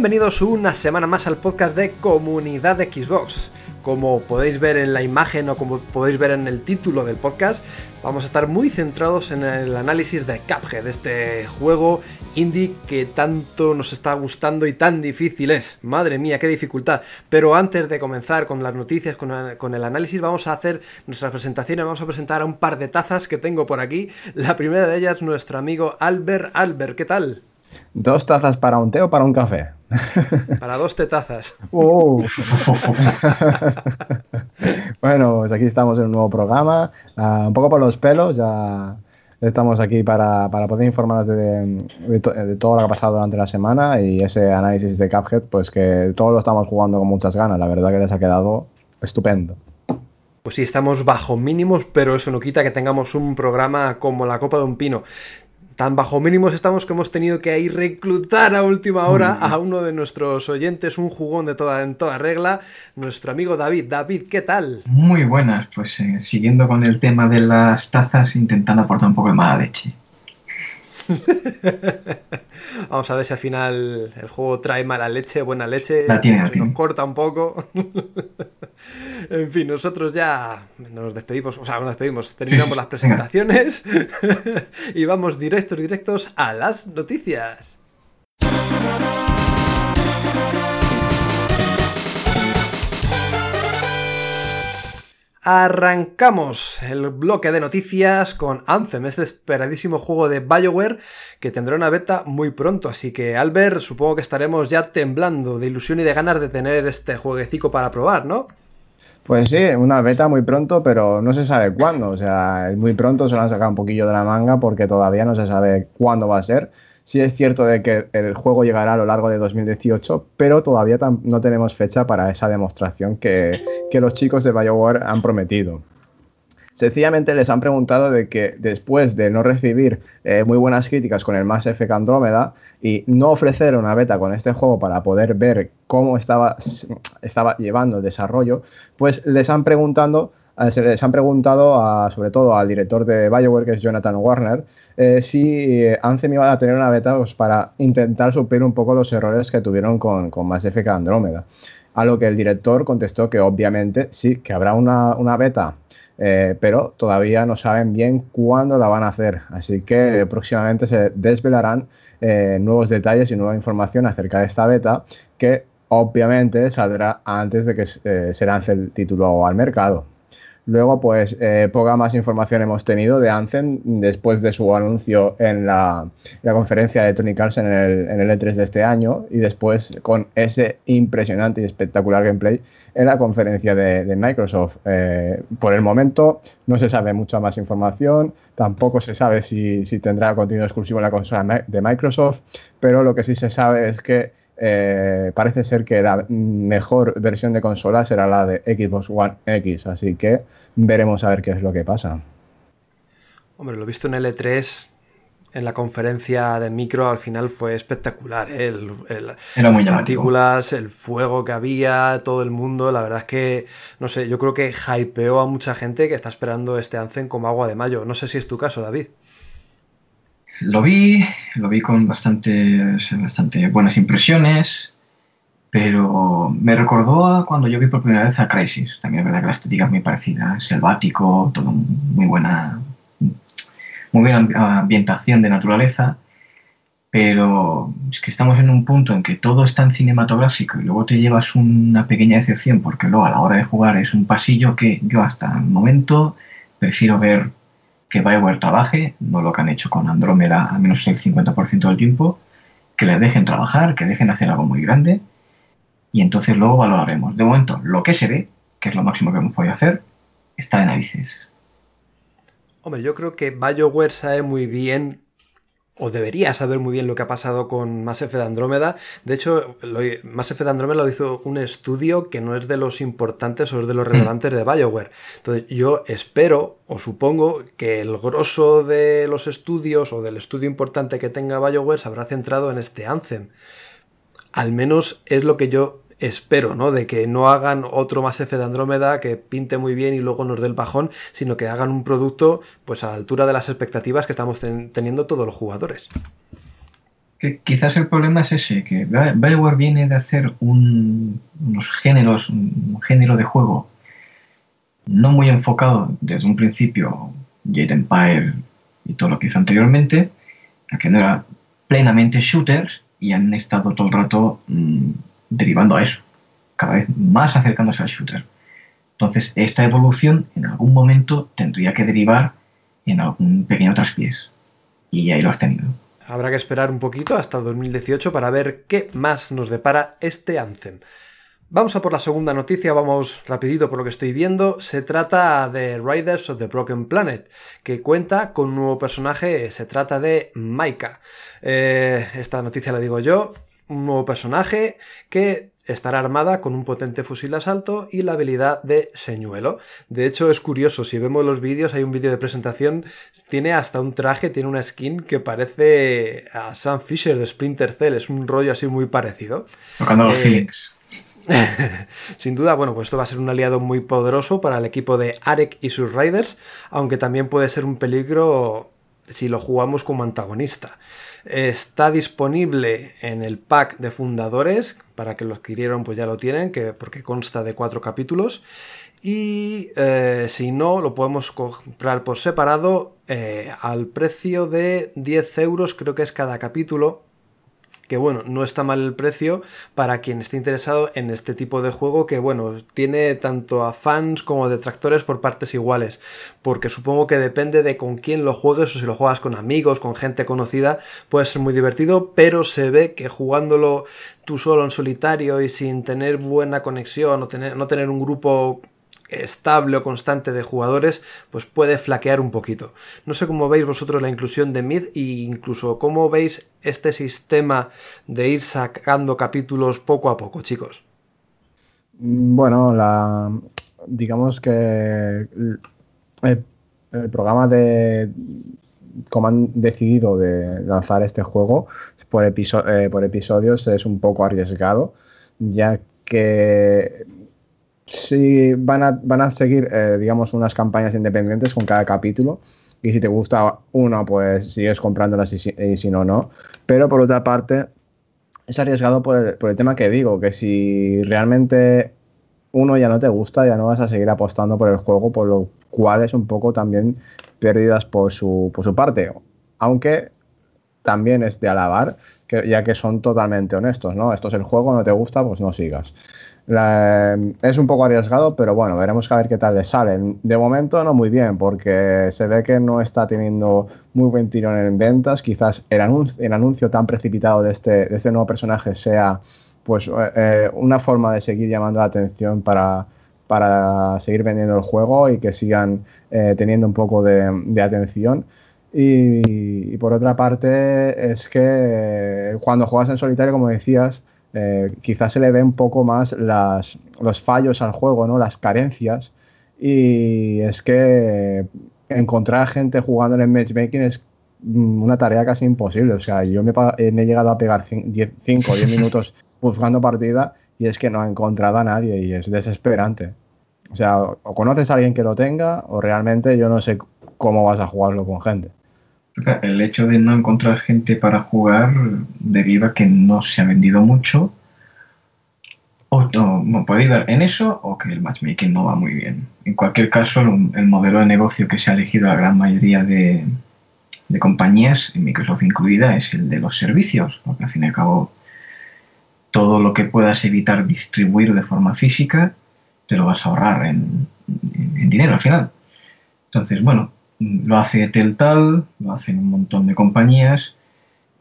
Bienvenidos una semana más al podcast de Comunidad de Xbox. Como podéis ver en la imagen o como podéis ver en el título del podcast, vamos a estar muy centrados en el análisis de Cuphead, este juego indie que tanto nos está gustando y tan difícil es. Madre mía, qué dificultad. Pero antes de comenzar con las noticias, con, con el análisis, vamos a hacer nuestras presentaciones, vamos a presentar a un par de tazas que tengo por aquí. La primera de ellas, nuestro amigo Albert. Albert, ¿qué tal? ¿Dos tazas para un té o para un café? Para dos tetazas. Uh. bueno, pues aquí estamos en un nuevo programa. Uh, un poco por los pelos, ya estamos aquí para, para poder informarnos de, de, de, todo lo que ha pasado durante la semana y ese análisis de Cuphead, pues que todos lo estamos jugando con muchas ganas. La verdad que les ha quedado estupendo. Pues sí, estamos bajo mínimos, pero eso no quita que tengamos un programa como la copa de un pino tan bajo mínimos estamos que hemos tenido que ahí reclutar a última hora a uno de nuestros oyentes, un jugón de toda, en toda regla, nuestro amigo David. David, ¿qué tal? Muy buenas, pues eh, siguiendo con el tema de las tazas, intentando aportar un poco de mala leche. Vamos a ver si al final el juego trae mala leche, buena leche. La tiene, la nos corta un poco. en fin, nosotros ya nos despedimos, o sea, nos despedimos, terminamos Sí, sí, las presentaciones y vamos directos, directos a las noticias. Arrancamos el bloque de noticias con Anthem, este esperadísimo juego de BioWare que tendrá una beta muy pronto. Así que, Albert, supongo que estaremos ya temblando de ilusión y de ganas de tener este jueguecito para probar, ¿no? Pues sí, una beta muy pronto, pero no se sabe cuándo. O sea, muy pronto se lo han sacado un poquillo de la manga porque todavía no se sabe cuándo va a ser. Sí es cierto de que el juego llegará a lo largo de 2018, pero todavía no tenemos fecha para esa demostración que, los chicos de BioWare han prometido. Sencillamente les han preguntado de que después de no recibir eh, muy buenas críticas con el Mass Effect Andrómeda y no ofrecer una beta con este juego para poder ver cómo estaba, estaba llevando el desarrollo, pues les han preguntado, se les han preguntado a, sobre todo al director de BioWare, que es Jonathan Warner, eh, si Anthem iba a tener una beta pues, para intentar suplir un poco los errores que tuvieron con, con Mass Effect Andrómeda. A lo que el director contestó que obviamente sí, que habrá una, una beta eh, pero todavía no saben bien cuándo la van a hacer. Así que próximamente se desvelarán eh, nuevos detalles y nueva información acerca de esta beta que obviamente saldrá antes de que eh, se lance el título al mercado. Luego, pues, eh, poca más información hemos tenido de Anthem después de su anuncio en la, la conferencia de Tony Carlson en el, en el, E3 de este año y después con ese impresionante y espectacular gameplay en la conferencia de, de Microsoft. Eh, por el momento no se sabe mucha más información, tampoco se sabe si, si tendrá contenido exclusivo en la consola de Microsoft, pero lo que sí se sabe es que eh, parece ser que la mejor versión de consola será la de Xbox One X, así que veremos a ver qué es lo que pasa. Hombre, lo visto en el E3, en la conferencia de micro, al final fue espectacular. ¿eh? El, el, Era muy las partículas, el fuego que había, todo el mundo. La verdad es que, no sé, yo creo que hypeó a mucha gente que está esperando este Anzen como agua de mayo. No sé si es tu caso, David. Lo vi, lo vi con bastante, bastante buenas impresiones. Pero me recordó a cuando yo vi por primera vez a Crisis. También es verdad que la estética es muy parecida, selvático, todo muy buena, muy buena ambientación de naturaleza. Pero es que estamos en un punto en que todo es tan cinematográfico y luego te llevas una pequeña decepción porque luego a la hora de jugar es un pasillo que yo hasta el momento prefiero ver que Bioware trabaje, no lo que han hecho con Andrómeda al menos el 50% del tiempo, que les dejen trabajar, que dejen hacer algo muy grande y entonces luego valoraremos. De momento, lo que se ve, que es lo máximo que hemos podido hacer, está de narices. Hombre, yo creo que BioWare sabe muy bien o debería saber muy bien lo que ha pasado con Mass Effect Andrómeda. De hecho, lo, Mass Effect Andrómeda lo hizo un estudio que no es de los importantes o es de los mm. relevantes de BioWare. Entonces, yo espero o supongo que el grosso de los estudios o del estudio importante que tenga BioWare se habrá centrado en este Anthem. Al menos es lo que yo espero, ¿no? De que no hagan otro más F de Andrómeda que pinte muy bien y luego nos dé el bajón, sino que hagan un producto pues a la altura de las expectativas que estamos teniendo todos los jugadores. Que quizás el problema es ese, que Bioware viene de hacer un, unos géneros, un género de juego no muy enfocado desde un principio, Jade Empire y todo lo que hizo anteriormente, que no era plenamente shooters y han estado todo el rato mm, derivando a eso, cada vez más acercándose al shooter. Entonces, esta evolución en algún momento tendría que derivar en algún pequeño traspiés. Y ahí lo has tenido. Habrá que esperar un poquito hasta 2018 para ver qué más nos depara este Anthem. Vamos a por la segunda noticia, vamos rapidito por lo que estoy viendo. Se trata de Riders of the Broken Planet, que cuenta con un nuevo personaje, se trata de Maika. Eh, esta noticia la digo yo, un nuevo personaje que estará armada con un potente fusil de asalto y la habilidad de señuelo. De hecho, es curioso, si vemos los vídeos, hay un vídeo de presentación, tiene hasta un traje, tiene una skin que parece a Sam Fisher de Splinter Cell, es un rollo así muy parecido. Tocando los eh, Sin duda, bueno, pues esto va a ser un aliado muy poderoso para el equipo de Arek y sus Riders, aunque también puede ser un peligro si lo jugamos como antagonista. Está disponible en el pack de fundadores, para que lo adquirieron pues ya lo tienen, que, porque consta de cuatro capítulos. Y eh, si no, lo podemos comprar por separado eh, al precio de 10 euros, creo que es cada capítulo, que bueno, no está mal el precio para quien esté interesado en este tipo de juego que bueno, tiene tanto a fans como detractores por partes iguales, porque supongo que depende de con quién lo juegues o si lo juegas con amigos, con gente conocida, puede ser muy divertido, pero se ve que jugándolo tú solo en solitario y sin tener buena conexión o tener, no tener un grupo estable o constante de jugadores, pues puede flaquear un poquito. No sé cómo veis vosotros la inclusión de Mid e incluso cómo veis este sistema de ir sacando capítulos poco a poco, chicos. Bueno, la, digamos que el, programa de cómo han decidido de lanzar este juego eh, por episodios es un poco arriesgado, ya que Sí, van a, van a seguir, eh, digamos, unas campañas independientes con cada capítulo. Y si te gusta uno, pues sigues comprándolas y si, no, no. Pero por otra parte, es arriesgado por el, por el, tema que digo, que si realmente uno ya no te gusta, ya no vas a seguir apostando por el juego, por lo cual es un poco también pérdidas por su, por su parte. Aunque también es de alabar, que, ya que son totalmente honestos, ¿no? Esto es el juego, no te gusta, pues no sigas es un poco arriesgado, pero bueno, veremos a ver qué tal le sale. De momento no muy bien, porque se ve que no está teniendo muy buen tirón en ventas. Quizás el anuncio, tan precipitado de este, de este nuevo personaje sea pues eh, eh, una forma de seguir llamando la atención para, seguir vendiendo el juego y que sigan eh, teniendo un poco de, atención. Y, por otra parte, es que cuando juegas en solitario, como decías, eh, quizás se le ve un poco más las, los fallos al juego, ¿no? las carencias. Y es que encontrar gente jugando en el matchmaking es mm, una tarea casi imposible. O sea, yo me, he llegado a pegar 5 o 10 minutos buscando partida y es que no he encontrado a nadie y es desesperante. O sea, o conoces a alguien que lo tenga o realmente yo no sé cómo vas a jugarlo con gente. El hecho de no encontrar gente para jugar deriva que no se ha vendido mucho o, podéis ver en eso o que el matchmaking no va muy bien. En cualquier caso, el, modelo de negocio que se ha elegido la gran mayoría de, de compañías, Microsoft incluida, es el de los servicios, porque al fin y al cabo todo lo que puedas evitar distribuir de forma física, te lo vas a ahorrar en, dinero al final. Entonces, bueno, lo hace Teltal, lo hacen un montón de compañías.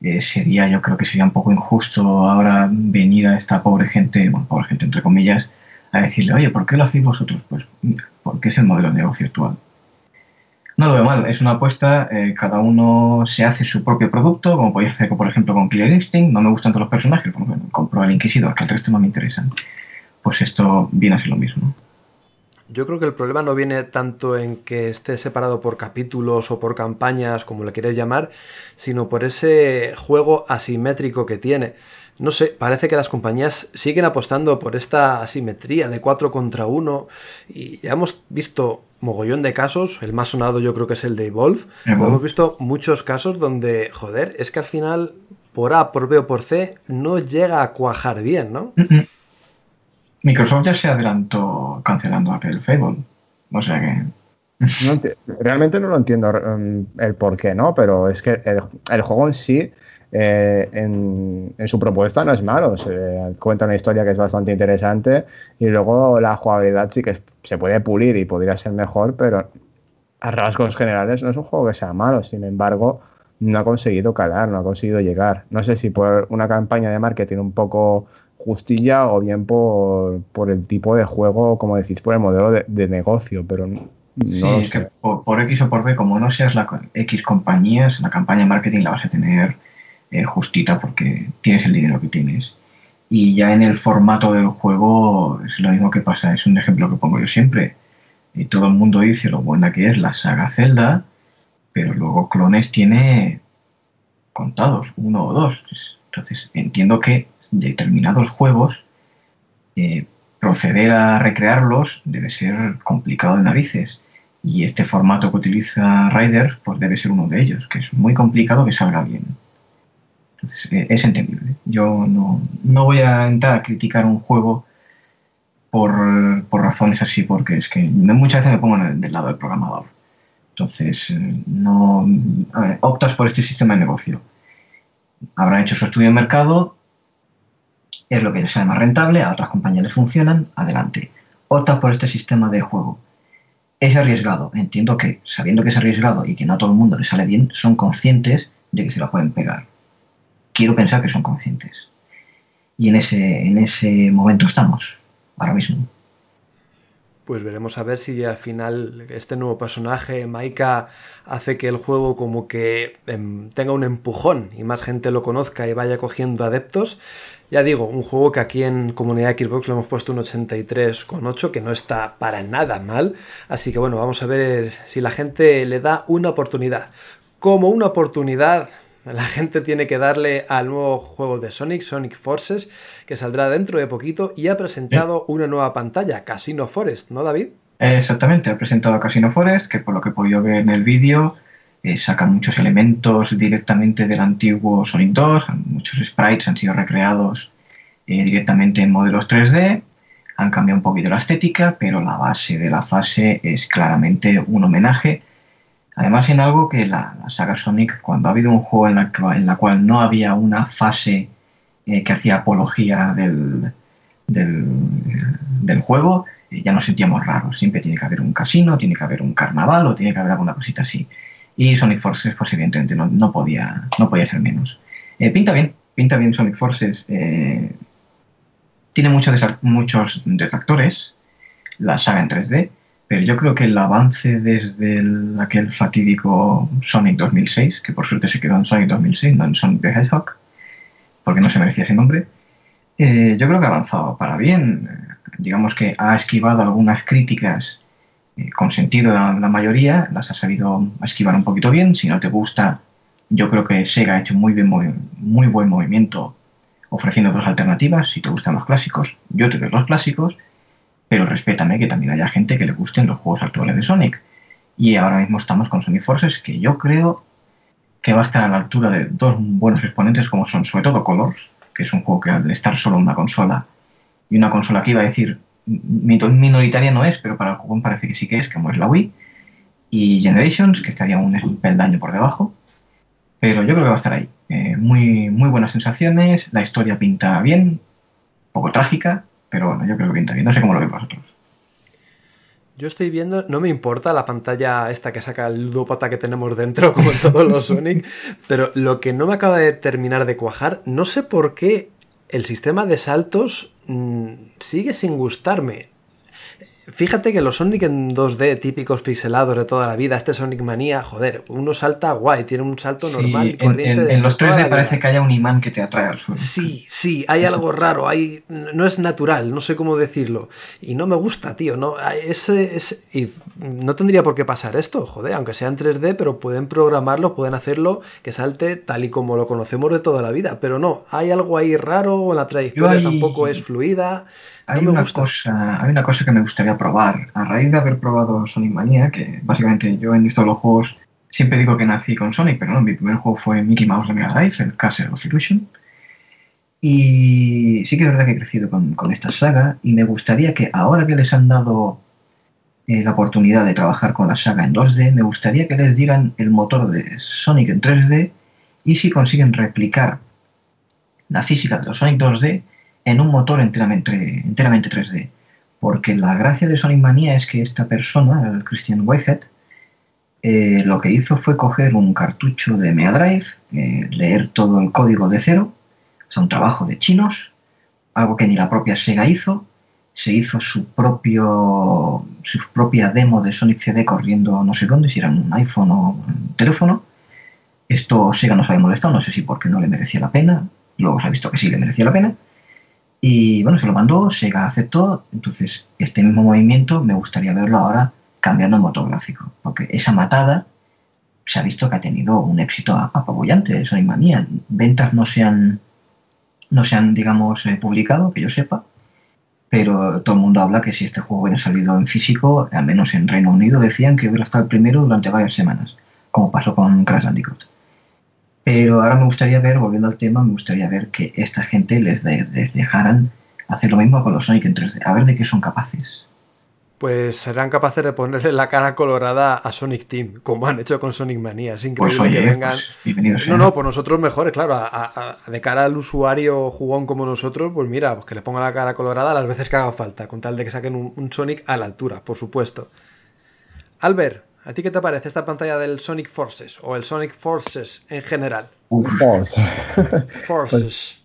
Eh, sería, yo creo que sería un poco injusto ahora venir a esta pobre gente, bueno, pobre gente entre comillas, a decirle, oye, ¿por qué lo hacéis vosotros? Pues porque es el modelo de negocio actual. No lo veo mal, es una apuesta, eh, cada uno se hace su propio producto, como podéis hacer, por ejemplo, con Killer Instinct, no me gustan todos los personajes, bueno, compro al Inquisidor, que el resto no me interesan. Pues esto viene a ser lo mismo. Yo creo que el problema no viene tanto en que esté separado por capítulos o por campañas, como le quieres llamar, sino por ese juego asimétrico que tiene. No sé, parece que las compañías siguen apostando por esta asimetría de 4 contra 1 y ya hemos visto mogollón de casos, el más sonado yo creo que es el de Evolve, hemos visto muchos casos donde, joder, es que al final por A, por B o por C no llega a cuajar bien, ¿no? Microsoft ya se adelantó cancelando aquel Fable. O sea que. realmente no lo entiendo um, el por qué, ¿no? Pero es que el, juego en sí, eh, en, su propuesta, no es malo. Cuenta una historia que es bastante interesante y luego la jugabilidad sí que se puede pulir y podría ser mejor, pero a rasgos generales no es un juego que sea malo. Sin embargo, no ha conseguido calar, no ha conseguido llegar. No sé si por una campaña de marketing un poco justilla o bien por, por, el tipo de juego, como decís, por el modelo de, negocio, pero no Sí, es que por, X o por B, como no seas la X compañías, la campaña de marketing la vas a tener eh, justita porque tienes el dinero que tienes. Y ya en el formato del juego es lo mismo que pasa, es un ejemplo que pongo yo siempre. Y todo el mundo dice lo buena que es la saga Zelda, pero luego clones tiene contados, uno o dos. Entonces entiendo que determinados juegos, eh, proceder a recrearlos debe ser complicado de narices. Y este formato que utiliza Riders pues debe ser uno de ellos, que es muy complicado que salga bien. Entonces, eh, es entendible. Yo no, voy a entrar a criticar un juego por, razones así, porque es que muchas veces me pongo del lado del programador. Entonces, eh, no optas por este sistema de negocio. Habrán hecho su estudio de mercado, es lo que les sale más rentable, a otras compañías les funcionan, adelante. Opta por este sistema de juego. Es arriesgado, entiendo que sabiendo que es arriesgado y que no a todo el mundo le sale bien, son conscientes de que se la pueden pegar. Quiero pensar que son conscientes. Y en ese, en ese momento estamos, ahora mismo. Pues veremos a ver si al final este nuevo personaje, Maika, hace que el juego como que em, tenga un empujón y más gente lo conozca y vaya cogiendo adeptos. Ya digo, un juego que aquí en comunidad Xbox le hemos puesto un 83,8, que no está para nada mal. Así que bueno, vamos a ver si la gente le da una oportunidad. Como una oportunidad, la gente tiene que darle al nuevo juego de Sonic, Sonic Forces, que saldrá dentro de poquito y ha presentado una nueva pantalla, Casino Forest, ¿no, David? Exactamente, ha presentado Casino Forest, que por lo que he podido ver en el vídeo, eh, saca muchos elementos directamente del antiguo Sonic 2, muchos sprites han sido recreados eh, directamente en modelos 3D, han cambiado un poquito la estética, pero la base de la fase es claramente un homenaje. Además, en algo que la, saga Sonic, cuando ha habido un juego en la, en la cual no había una fase eh, que hacía apología del, del, juego, ya nos sentíamos raros. Siempre tiene que haber un casino, tiene que haber un carnaval o tiene que haber alguna cosita así. Y Sonic Forces, pues evidentemente no, no podía, no podía ser menos. Eh, pinta bien, pinta bien Sonic Forces. Eh, tiene muchos, muchos detractores, la saga en 3D, pero yo creo que el avance desde aquel fatídico Sonic 2006, que por suerte se quedó en Sonic 2006, no en Sonic the Hedgehog, porque no se merecía ese nombre, eh, yo creo que ha avanzado para bien. Digamos que ha esquivado algunas críticas eh, con sentido la, la, mayoría, las ha sabido esquivar un poquito bien. Si no te gusta, yo creo que Sega ha hecho muy, bien, muy, buen movimiento ofreciendo dos alternativas. Si te gustan los clásicos, yo te doy los clásicos, pero respétame que también haya gente que le gusten los juegos actuales de Sonic. Y ahora mismo estamos con Sonic Forces, que yo creo que va a estar a la altura de dos buenos exponentes como son sobre todo Colors, que es un juego que al estar solo en una consola y una consola que iba a decir minoritaria no es, pero para el juego parece que sí que es, como es la Wii, y Generations, que estaría un peldaño por debajo, pero yo creo que va a estar ahí. Eh, muy, muy buenas sensaciones, la historia pinta bien, poco trágica, pero bueno, yo creo que pinta. No sé cómo lo veis vosotros. Yo estoy viendo, no me importa la pantalla esta que saca el ludópata que tenemos dentro, como en todos los Sonic, pero lo que no me acaba de terminar de cuajar, no sé por qué el sistema de saltos mmm, sigue sin gustarme. Fíjate que los Sonic en 2D típicos pixelados de toda la vida, este Sonic Manía, joder, uno salta guay, tiene un salto normal y corriente. En, en, en los 3D parece que haya un imán que te atrae al suelo. Sí, sí, hay Eso. algo raro, hay, no es natural, no sé cómo decirlo. Y no me gusta, tío, no, ese, ese, y no tendría por qué pasar esto, joder, aunque sea en 3D, pero pueden programarlo, pueden hacerlo que salte tal y como lo conocemos de toda la vida. Pero no, hay algo ahí raro, la trayectoria tampoco es fluida. Hay, no una cosa, hay una cosa que me gustaría probar. A raíz de haber probado Sonic Mania, que básicamente yo en estos los juegos siempre digo que nací con Sonic, pero no, mi primer juego fue Mickey Mouse de Mega Drive, el Castle of Illusion. Y sí que es verdad que he crecido con, con esta saga y me gustaría que ahora que les han dado eh, la oportunidad de trabajar con la saga en 2D, me gustaría que les dieran el motor de Sonic en 3D y si consiguen replicar la física de los Sonic 2D, en un motor enteramente, enteramente 3D. Porque la gracia de Sonic Mania es que esta persona, el Christian Whitehead, eh, lo que hizo fue coger un cartucho de Mega Drive, eh, leer todo el código de cero, o sea, un trabajo de chinos, algo que ni la propia Sega hizo, se hizo su, propio, su propia demo de Sonic CD corriendo no sé dónde, si era un iPhone o un teléfono. Esto Sega nos había molestado, no sé si porque no le merecía la pena, luego se ha visto que sí le merecía la pena. Y bueno, se lo mandó, Sega aceptó, entonces este mismo movimiento me gustaría verlo ahora cambiando el motor gráfico, porque esa matada se ha visto que ha tenido un éxito apabullante, Sonic Mania. Ventas no se han, no se han digamos, eh, publicado, que yo sepa, pero todo el mundo habla que si este juego hubiera salido en físico, al menos en Reino Unido, decían que hubiera estado el primero durante varias semanas, como pasó con Crash Bandicoot. Pero ahora me gustaría ver, volviendo al tema, me gustaría ver que esta gente les, de, les dejaran hacer lo mismo con los Sonic en 3D, a ver de qué son capaces. Pues serán capaces de ponerle la cara colorada a Sonic Team, como han hecho con Sonic Mania. Es increíble pues, oye, que vengan. Pues, no, no, por nosotros mejores, claro. A, a, a, de cara al usuario jugón como nosotros, pues mira, pues que le ponga la cara colorada las veces que haga falta, con tal de que saquen un, un Sonic a la altura, por supuesto. Albert, ¿A ti qué te parece esta pantalla del Sonic Forces o el Sonic Forces en general? Force. Forces.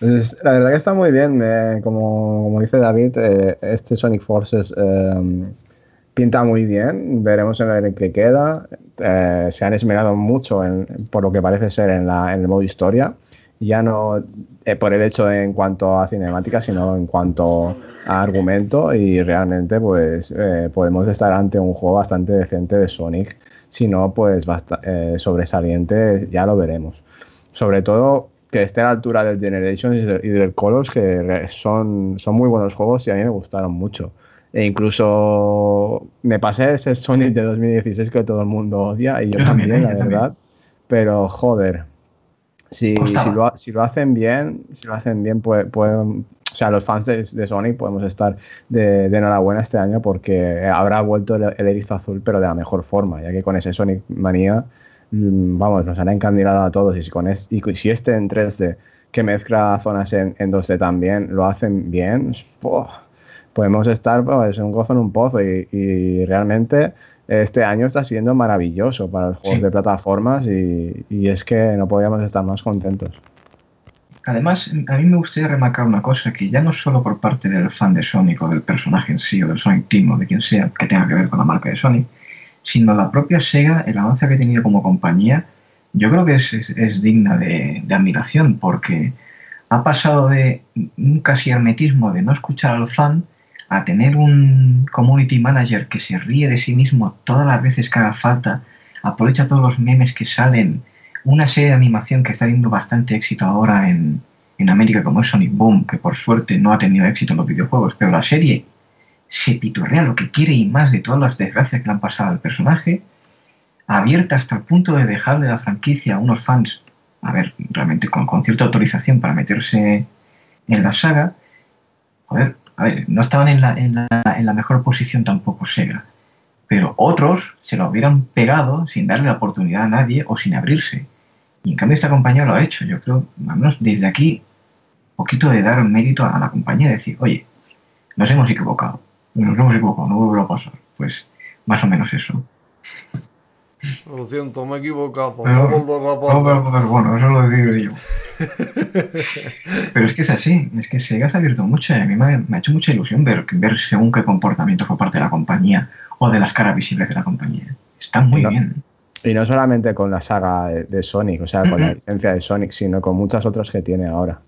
Pues, pues, la verdad que está muy bien. Eh, como, como, dice David, eh, este Sonic Forces eh, pinta muy bien. Veremos en el que queda. Eh, se han esmerado mucho en, por lo que parece ser en, la, en el modo historia. Ya no por el hecho en cuanto a cinemática, sino en cuanto a argumento y realmente pues eh, podemos estar ante un juego bastante decente de Sonic, si no pues eh, sobresaliente ya lo veremos. Sobre todo que esté a la altura del Generations y del Colors, que son, son muy buenos juegos y a mí me gustaron mucho. E incluso me pasé ese Sonic de 2016 que todo el mundo odia y yo, yo también, también, la verdad. También. Pero joder, si, si, lo, si, lo, hacen bien, si lo hacen bien, pueden o sea, los fans de, de Sonic podemos estar de, de, enhorabuena este año porque habrá vuelto el, el, erizo azul, pero de la mejor forma, ya que con ese Sonic Manía, mm, vamos, nos han encandilado a todos. Y si, con es, y si este en 3D, que mezcla zonas en, en 2D también, lo hacen bien, oh, podemos estar pues, un gozo en un pozo. Y, y, realmente este año está siendo maravilloso para los juegos sí. de plataformas y, y es que no podíamos estar más contentos. Además, a mí me gustaría remarcar una cosa, que ya no solo por parte del fan de Sonic o del personaje en sí, o del Sonic Team o de quien sea que tenga que ver con la marca de Sonic, sino la propia Sega, el avance que ha tenido como compañía, yo creo que es, es, es digna de, de, admiración, porque ha pasado de un casi hermetismo de no escuchar al fan a tener un community manager que se ríe de sí mismo todas las veces que haga falta, aprovecha todos los memes que salen, una serie de animación que está teniendo bastante éxito ahora en, en América, como es Sonic Boom, que por suerte no ha tenido éxito en los videojuegos, pero la serie se pitorrea lo que quiere y más de todas las desgracias que le han pasado al personaje, abierta hasta el punto de dejarle la franquicia a unos fans, a ver, realmente con, con cierta autorización para meterse en la saga, joder, a ver, no estaban en la, en la, en la mejor posición tampoco Sega, pero otros se lo hubieran pegado sin darle la oportunidad a nadie o sin abrirse. Y en cambio esta compañía lo ha hecho. Yo creo, al menos desde aquí, un poquito de dar mérito a la compañía y decir, oye, nos hemos equivocado, nos hemos equivocado, no vuelve a pasar. Pues más o menos eso. Lo siento, me he equivocado. Pero- no pero, pero bueno, eso lo digo yo. Pero es que es así, es que Sega se ha abierto mucho y a mí me ha, me ha hecho mucha ilusión ver, ver según qué comportamientos por parte de la compañía o de las caras visibles de la compañía. Está muy No. bien. Y no solamente con la saga de, de Sonic, o sea, con la licencia de Sonic, sino con muchas otras que tiene ahora.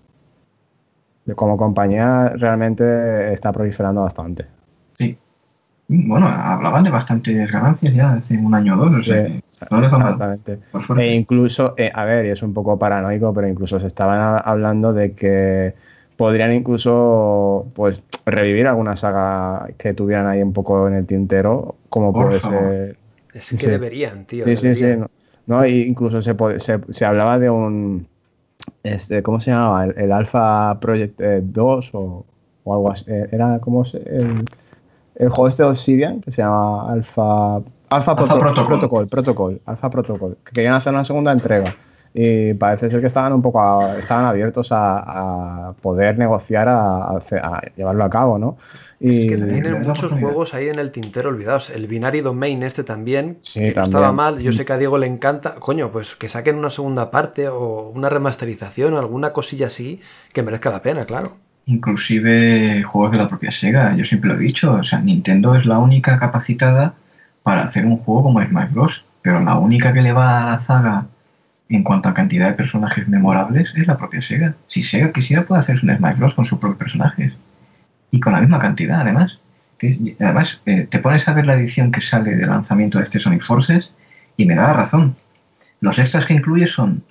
Como compañía realmente está proliferando bastante. Bueno, hablaban de bastantes ganancias ya hace un año o dos, o sea, Sí, Exactamente. por. E incluso, eh, a ver, y es un poco paranoico, pero incluso se estaban a- hablando de que podrían incluso pues revivir alguna saga que tuvieran ahí un poco en el tintero, como Por puede favor. ser. Es que Sí. deberían, tío. Sí, sí, sí. No, No, y incluso se, se, se hablaba de un. Este, ¿Cómo se llamaba? El, el Alpha Project eh, 2 o, o algo así. Eh, Era como se- el, el juego este de Obsidian que se llama Alpha. Alpha, Proto- Protocol. Protocol, Protocol, Alpha Protocol, que querían hacer una segunda entrega. Y parece ser que estaban un poco a- estaban abiertos a, a poder negociar a, llevarlo a cabo, ¿no? Es Y que le tienen muchos juegos ahí en el tintero olvidados. El Binary Domain este también, Sí, que no también. estaba mal. Yo sé que a Diego le encanta. Coño, pues que saquen una segunda parte o una remasterización o alguna cosilla así que merezca la pena, claro. Inclusive juegos de la propia Sega, yo siempre lo he dicho, o sea, Nintendo es la única capacitada para hacer un juego como Smash Bros. Pero la única que le va a la zaga en cuanto a cantidad de personajes memorables es la propia Sega. Si Sega quisiera puede hacer un Smash Bros. con sus propios personajes. Y con la misma cantidad, además. Además, eh, te pones a ver la edición que sale del lanzamiento de este Sonic Forces y me da la razón. Los extras que incluye son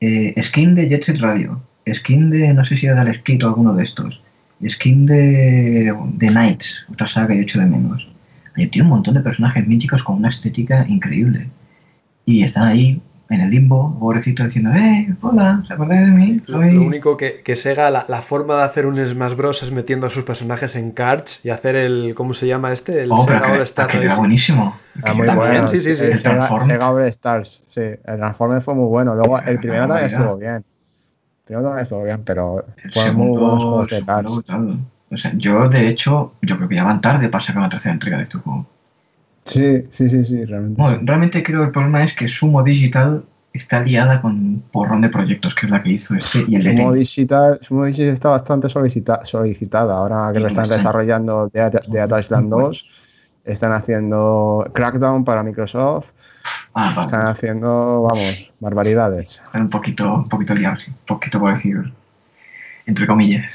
eh, skin de Jet Set Radio, skin de, no sé si era del Skid o alguno de estos, skin de, de Knights, otra saga que yo echo de menos. Ahí Tiene un montón de personajes míticos con una estética increíble. Y están ahí en el limbo, pobrecito, diciendo, ¡eh, hola! ¿Se acordáis de mí? Lo, Soy-". lo único que, que Sega, la, la forma de hacer un Smash Bros. es metiendo a sus personajes en cards y hacer el. ¿Cómo se llama este? El Oh, Sega que, All Star que era Racing. buenísimo. Ah, muy También, bueno. sí, sí, sí. El El Sega, Transform. Sega All Stars, sí. El Transformers fue muy bueno. Luego, el primero también estuvo bien. También estuvo bien, pero fueron muy buenos juegos de cards. O sea, yo, de hecho, yo creo que ya van tarde para sacar una tercera entrega de este juego. Sí, sí, sí, sí, realmente. Bueno, realmente creo que el problema es que Sumo Digital está liada con un porrón de proyectos, que es la que hizo este y el de Sumo Digital, Sumo Digital está bastante solicita- solicitada. Ahora que Sí, lo están bastante. desarrollando de, de At Island Muy 2, están haciendo Crackdown para Microsoft, Ah, vale. están haciendo, vamos, barbaridades. Están un poquito, un poquito liados. Un poquito por decir, entre comillas.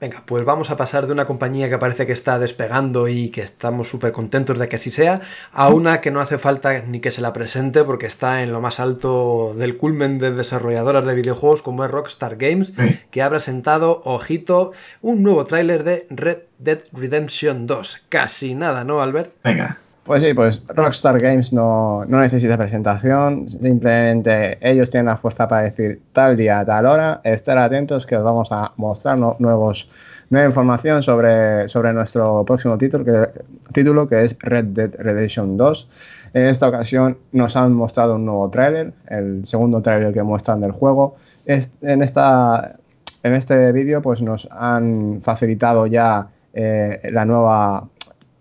Venga, pues vamos a pasar de una compañía que parece que está despegando y que estamos súper contentos de que así sea, a una que no hace falta ni que se la presente porque está en lo más alto del culmen de desarrolladoras de videojuegos como es Rockstar Games, Sí. que ha presentado, ojito, un nuevo tráiler de Red Dead Redemption 2. Casi nada, ¿no, Albert? Venga, Pues sí, pues Rockstar Games no, no necesita presentación, simplemente ellos tienen la fuerza para decir tal día, tal hora, estar atentos que os vamos a mostrar nuevos, nueva información sobre, sobre nuestro próximo título que, título que es Red Dead Redemption 2. En esta ocasión nos han mostrado un nuevo tráiler, el segundo tráiler que muestran del juego. En, esta, en este vídeo pues nos han facilitado ya eh, la nueva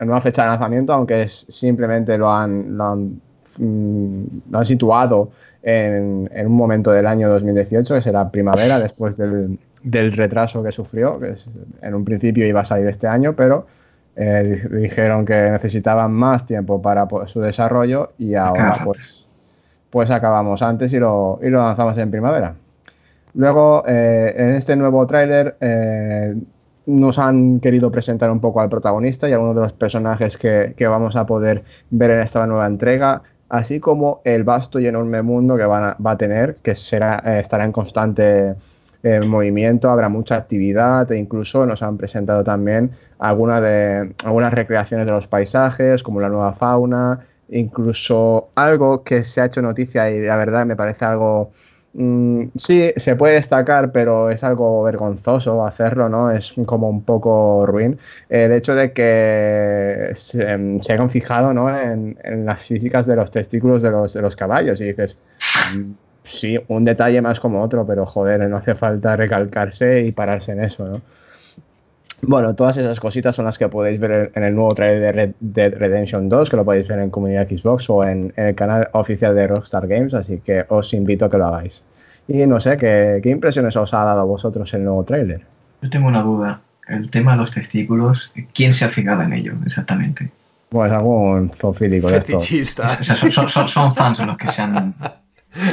la nueva fecha de lanzamiento, aunque es, simplemente lo han, lo han, mm, lo han situado en, en un momento del año 2018, que será primavera, después del, del retraso que sufrió, que es- en un principio iba a salir este año, pero eh, di- dijeron que necesitaban más tiempo para pues, su desarrollo y ahora pues, pues acabamos antes y lo, y lo lanzamos en primavera. Luego, eh, en este nuevo tráiler eh, nos han querido presentar un poco al protagonista y algunos de los personajes que, que vamos a poder ver en esta nueva entrega, así como el vasto y enorme mundo que van a- va a tener, que será, eh, estará en constante eh, movimiento, habrá mucha actividad e incluso nos han presentado también alguna de, algunas recreaciones de los paisajes, como la nueva fauna, incluso algo que se ha hecho noticia y la verdad me parece algo Mm, sí, se puede destacar, pero es algo vergonzoso hacerlo, ¿no? Es como un poco ruin. El hecho de que se, hayan fijado ¿no? en, las físicas de los testículos de los, de los caballos y dices, mm, sí, un detalle más como otro, pero joder, no hace falta recalcarse y pararse en eso, ¿no? Bueno, todas esas cositas son las que podéis ver en el nuevo trailer de Red Dead Redemption 2, que lo podéis ver en Comunidad Xbox o en, el canal oficial de Rockstar Games, así que os invito a que lo hagáis. Y no sé, ¿qué, impresiones os ha dado a vosotros el nuevo trailer? Yo tengo una duda. El tema de los testículos, ¿quién se ha fijado en ello exactamente? Pues algún zoofílico de esto. son, fans los que se han...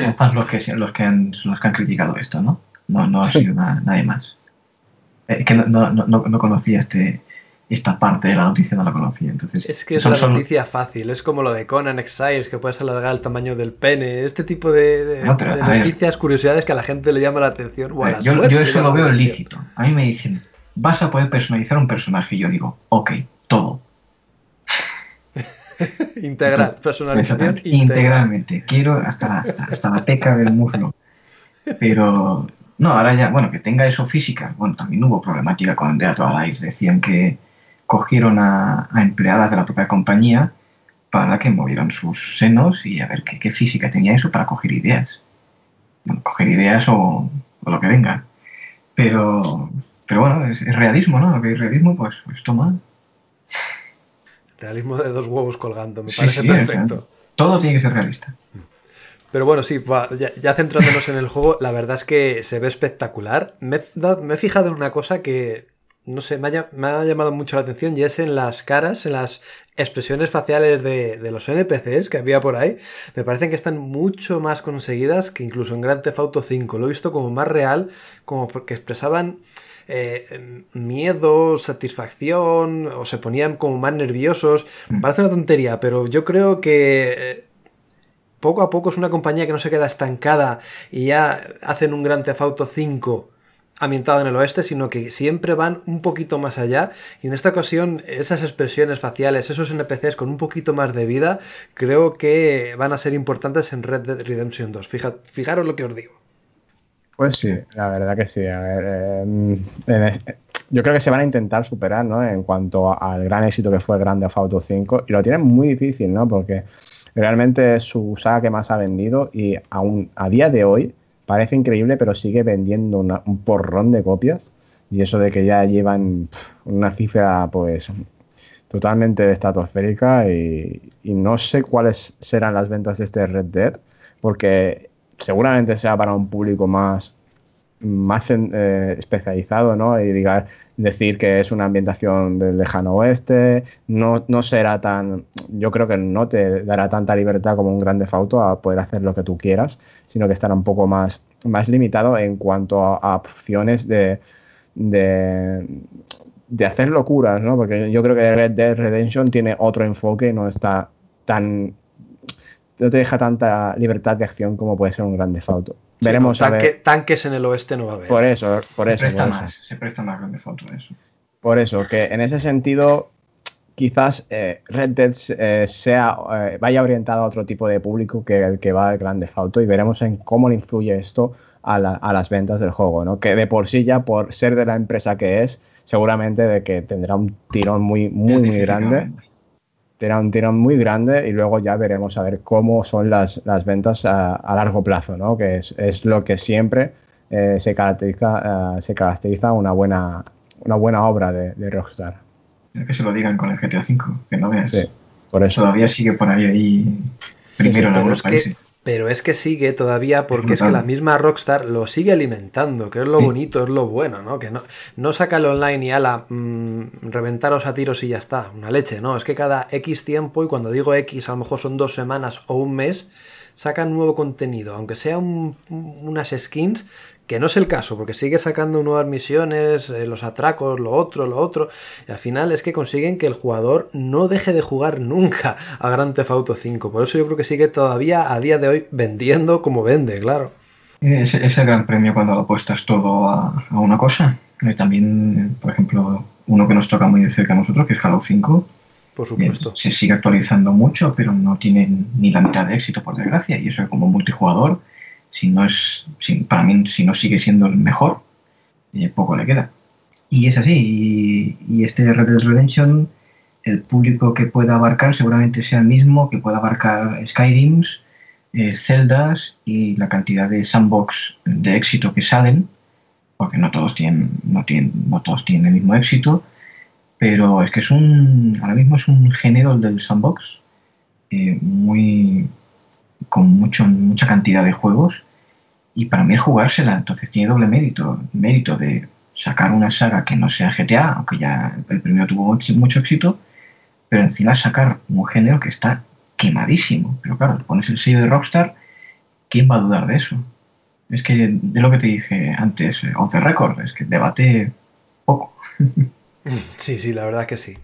Son fans los que, los que, han, los que han criticado esto, ¿no? No, no ha sido nadie más. Es que no, no, no, no conocía este, esta parte de la noticia no la conocía. Entonces, es que es una noticia fácil, es como lo de Conan Exiles, que puedes alargar el tamaño del pene, este tipo de, noticias, curiosidades que a la gente le llama la atención. yo, eso lo veo lícito. A mí me dicen, vas a poder personalizar un personaje, y yo digo, ok, todo. Integral, personalización. Integralmente, quiero hasta hasta, hasta la peca del muslo. Pero no, ahora ya, bueno, que tenga eso física. Bueno, también hubo problemática con or Alive. Decían que cogieron a, empleadas de la propia compañía para que movieran sus senos y a ver qué, física tenía eso para coger ideas. Bueno, coger ideas o, lo que venga. Pero, pero bueno, es, realismo, ¿no? Lo que es realismo, pues, pues toma. Realismo de dos huevos colgando, me parece perfecto. todo tiene que ser realista. Pero bueno, sí, ya, centrándonos en el juego, la verdad es que se ve espectacular. Me, he fijado en una cosa que, no sé, me ha, llamado mucho la atención y es en las caras, en las expresiones faciales de, los NPCs que había por ahí. Me parecen que están mucho más conseguidas que incluso en Grand Theft Auto 5. Lo he visto como más real, como porque expresaban eh, miedo, satisfacción, o se ponían como más nerviosos. Me parece una tontería, pero yo creo que eh, poco a poco es una compañía que no se queda estancada y ya hacen un Gran Theft Auto 5 ambientado en el oeste, sino que siempre van un poquito más allá y en esta ocasión esas expresiones faciales, esos NPCs con un poquito más de vida, creo que van a ser importantes en Red Dead Redemption 2. fijaros lo que os digo. Pues sí, la verdad que sí. A ver, eh, yo creo que se van a intentar superar, ¿no? En cuanto al gran éxito que fue Grand Theft Auto 5 y lo tienen muy difícil, ¿no? Porque Realmente es su saga que más ha vendido y aún a día de hoy parece increíble, pero sigue vendiendo un porrón de copias. Y eso de que ya llevan una cifra, pues, totalmente estratosférica. Y, y no sé cuáles serán las ventas de este Red Dead, porque seguramente sea para un público más más eh, especializado, ¿no? Y diga, decir que es una ambientación del lejano oeste, no, no será tan, yo creo que no te dará tanta libertad como un grande fauto a poder hacer lo que tú quieras, sino que estará un poco más, más limitado en cuanto a, opciones de, de, de, hacer locuras, ¿no? Porque yo creo que Red Dead Redemption tiene otro enfoque, no está tan no te deja tanta libertad de acción como puede ser un grande fauto. Veremos Tanques en el oeste no va a haber. Por eso, por eso. Se presta más, se presta más grande fauto eso. Por eso, que en ese sentido quizás eh, Red Dead eh, sea, eh, vaya orientado a otro tipo de público que el que va al grande fauto y veremos en cómo le influye esto a, las ventas del juego, ¿no? Que de por sí ya, por ser de la empresa que es, seguramente de que tendrá un tirón muy, muy, muy grande tendrá un tirón muy grande y luego ya veremos a ver cómo son las, las ventas a, largo plazo, ¿no? que es, es lo que siempre eh, se caracteriza, uh, se caracteriza una, buena, una buena obra de, de Rockstar. Que se lo digan con el GTA V, que no veas. Sí, por eso. Todavía sigue por ahí, ahí primero en algunos países. Pero es que sigue todavía porque es, que la misma Rockstar lo sigue alimentando, que es lo bonito, es lo bueno, ¿no? Que no, no saca el online y ala, mmm, reventaros a tiros y ya está, una leche, ¿no? Es que cada X tiempo, y cuando digo X a lo mejor son dos semanas o un mes, sacan nuevo contenido, aunque sea unas skins que no es el caso, porque sigue sacando nuevas misiones, eh, los atracos, lo otro, lo otro, y al final es que consiguen que el jugador no deje de jugar nunca a Grand Theft Auto 5. Por eso yo creo que sigue todavía a día de hoy vendiendo como vende, claro. Es, el gran premio cuando apuestas todo a, una cosa. Y también, por ejemplo, uno que nos toca muy de cerca a nosotros, que es Halo 5. Por supuesto. se sigue actualizando mucho, pero no tiene ni la mitad de éxito, por desgracia. Y eso como multijugador si no es, para mí, si no sigue siendo el mejor, eh, poco le queda. Y es así, y, este Red Dead Redemption, el público que pueda abarcar seguramente sea el mismo, que pueda abarcar Skyrims, eh, Zeldas y la cantidad de sandbox de éxito que salen, porque no todos tienen, no tienen, no todos tienen el mismo éxito, pero es que es un, ahora mismo es un género del sandbox eh, muy, con mucho, mucha cantidad de juegos y para mí es jugársela, entonces tiene doble mérito, mérito de sacar una saga que no sea GTA, aunque ya el primero tuvo mucho, éxito, pero encima sacar un género que está quemadísimo. Pero claro, pones el sello de Rockstar, ¿quién va a dudar de eso? Es que de lo que te dije antes, eh, off the record, es que debate poco. Sí, sí, la verdad que sí.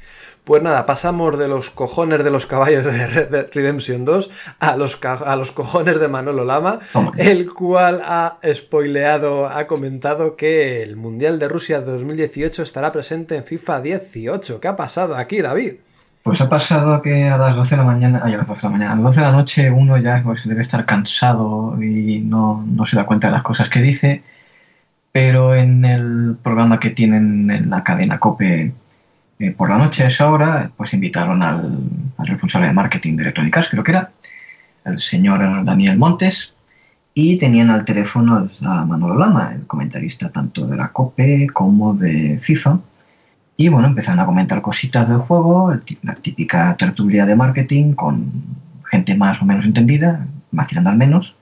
Pues nada, pasamos de los cojones de los caballos de Red Redemption 2 a los, a los cojones de Manolo Lama, el cual ha spoileado, ha comentado que el Mundial de Rusia 2018 estará presente en FIFA 18. ¿Qué ha pasado aquí, David? Pues ha pasado que a las 12 de la mañana, a las 12 de la mañana, a las 12 de la noche uno ya pues, debe estar cansado y no, no se da cuenta de las cosas que dice pero en el programa que tienen en la cadena COPE eh, por la noche a esa hora, pues invitaron al, responsable de marketing de Electronic Arts, creo que era, el señor Daniel Montes, y tenían al teléfono a Manolo Lama, el comentarista tanto de la COPE como de FIFA. Y bueno, empezaron a comentar cositas del juego, la típica tertulia de marketing con gente más o menos entendida, más al menos.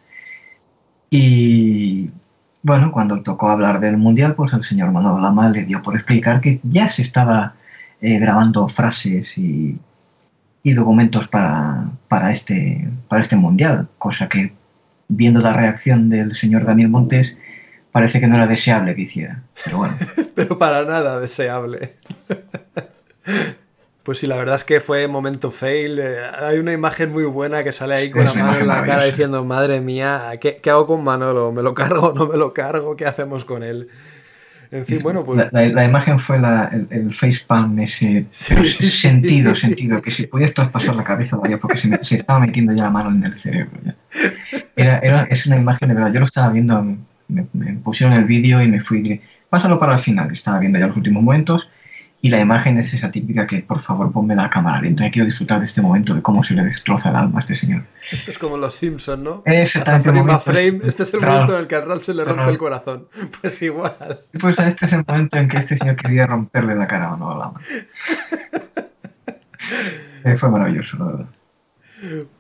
Y bueno, cuando tocó hablar del Mundial, pues el señor Manuel Lama le dio por explicar que ya se estaba eh, grabando frases y, documentos para, este, para este Mundial, cosa que, viendo la reacción del señor Daniel Montes, parece que no era deseable que hiciera. Pero bueno. Pero para nada deseable. Pues sí, la verdad es que fue momento fail. Eh, hay una imagen muy buena que sale ahí con la mano en la cara diciendo, madre mía, ¿qué, hago con Manolo? ¿Me lo cargo o no me lo cargo? ¿Qué hacemos con él? En fin, bueno, pues... La, imagen fue el, el facepalm, ese sentido, sentido, que si podías traspasar la cabeza, vaya, porque se, estaba metiendo ya la mano en el cerebro. Era, era, es una imagen de verdad, yo lo estaba viendo, me, me pusieron el vídeo y me fui, pásalo para el final, estaba viendo ya los últimos momentos y la imagen es esa típica que, por favor, ponme la cámara lenta. Quiero disfrutar de este momento, de cómo se le destroza el alma a este señor. Esto es como los Simpsons, ¿no? Exactamente. Frame frame, este es el momento en el que a Ralph se le rompe el corazón. Pues igual. Pues este es el momento en que este señor quería romperle la cara a Manolo Lama. eh, fue maravilloso, la verdad.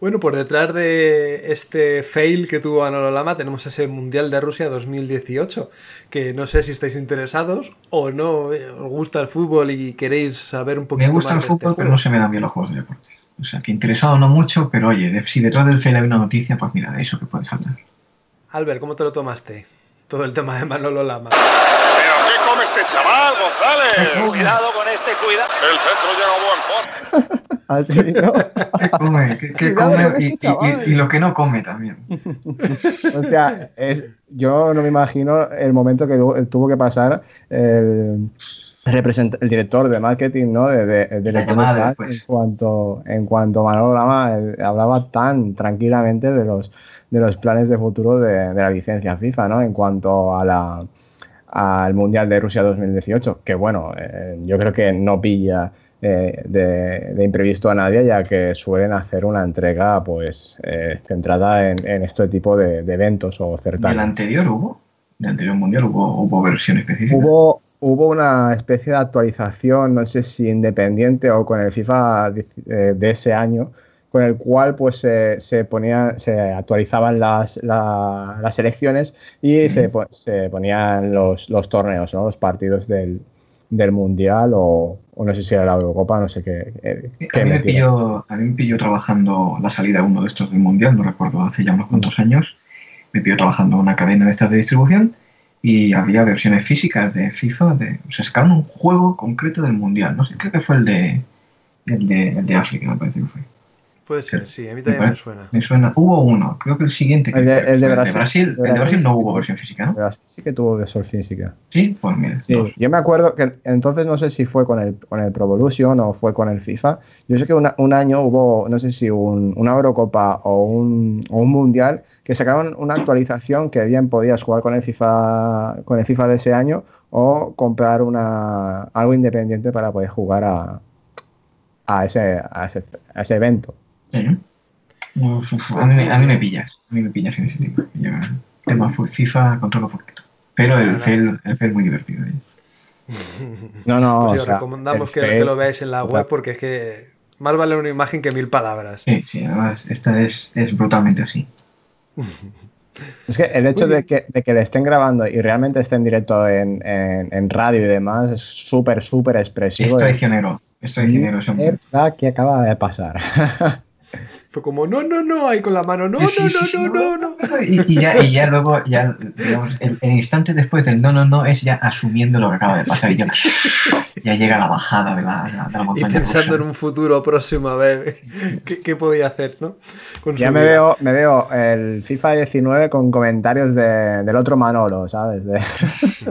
Bueno, por detrás de este fail que tuvo Manolo Lama tenemos ese Mundial de Rusia 2018, que no sé si estáis interesados o no eh, os gusta el fútbol y queréis saber un poquito más. Me gusta el este fútbol, pero no se me dan bien los juegos de deporte. O sea, que interesado no mucho, pero oye, si detrás del fail hay una noticia, pues mira, de eso que puedes hablar. Albert, ¿cómo te lo tomaste? Todo el tema de Manolo Lama. ¿Pero qué come este chaval, González? Cuidado con este, cuidado. El centro llega buen por. Así, ¿no? ¿Qué come? ¿Qué, come? Y, lo que no come también. o sea, es, yo no me imagino el momento que tuvo que pasar el, el director de marketing, ¿no? De, de, de pues. en cuanto en cuanto Manolo Lama hablaba tan tranquilamente de los de los planes de futuro de, la licencia FIFA, ¿no? En cuanto a la al Mundial de Rusia 2018, que bueno, eh, yo creo que no pilla de, imprevisto a nadie, ya que suelen hacer una entrega pues eh, centrada en, este tipo de, eventos o certámenes. ¿Del anterior hubo? ¿Del anterior mundial hubo, hubo versión específica? Hubo, hubo una especie de actualización, no sé si independiente o con el FIFA de, eh, ese año, con el cual pues se, ponía, se actualizaban las, las elecciones y se, se, ponían los, los torneos, ¿no? los partidos del, del Mundial o, no sé si era la Eurocopa, no sé qué. Eh, a, mí me pilló, a, mí me pilló, trabajando la salida de uno de estos del Mundial, no recuerdo, hace ya unos cuantos años. Me pilló trabajando en una cadena de estas de distribución y había versiones físicas de FIFA. De, o sea, sacaron un juego concreto del Mundial. No sé, creo que fue el de, el de, el de África, me parece que fue. Puede ser, sí, a mí también me suena. Me suena. Hubo uno, creo que el siguiente. Que El de- el de Brasil. Brasil. El de El de Brasil Brasil, no hubo versión física, ¿no? Pero sí que tuvo versión física. Sí, pues mira. Sí, dos. yo me acuerdo que entonces no sé si fue con el, con el Pro Evolution o fue con el FIFA. Yo sé que una- un año hubo, no sé si un- una Eurocopa o un, o un Mundial que sacaron una actualización que bien podías jugar con el FIFA, con el FIFA de ese año o comprar una, algo independiente para poder jugar a, a, ese, a, ese, a ese evento. Uf, uf, A mí, me- a mí me pillas. A mí me pillas en ese tema. Yo, tema FIFA controlo poquito. Pero el. FEL, el FEL muy divertido. ¿eh? No, no, Pues sí, os sea, recomendamos que, fail- que lo veáis en la web porque es que más vale una imagen que mil palabras. Sí, sí, además esta es, es brutalmente así. Es que el hecho de que, de que le estén grabando y realmente esté en directo en, en- en radio y demás es súper, súper expresivo. Es traicionero. Es traicionero. Mierda, ¿qué acaba de pasar? Fue como, no, no, no, ahí con la mano, no, Sí, no, sí, sí, no, no, no, no. Y, y ya, y ya luego, ya, digamos, el, el instante después del no, no, no es ya asumiendo lo que acaba de pasar. Y ya, ya llega la bajada de la, de la, de la Y montaña. pensando en un futuro próximo a ver qué, qué podía hacer, ¿no? Con ya me vida. veo, me veo el FIFA 19 con comentarios de- del otro Manolo, ¿sabes? De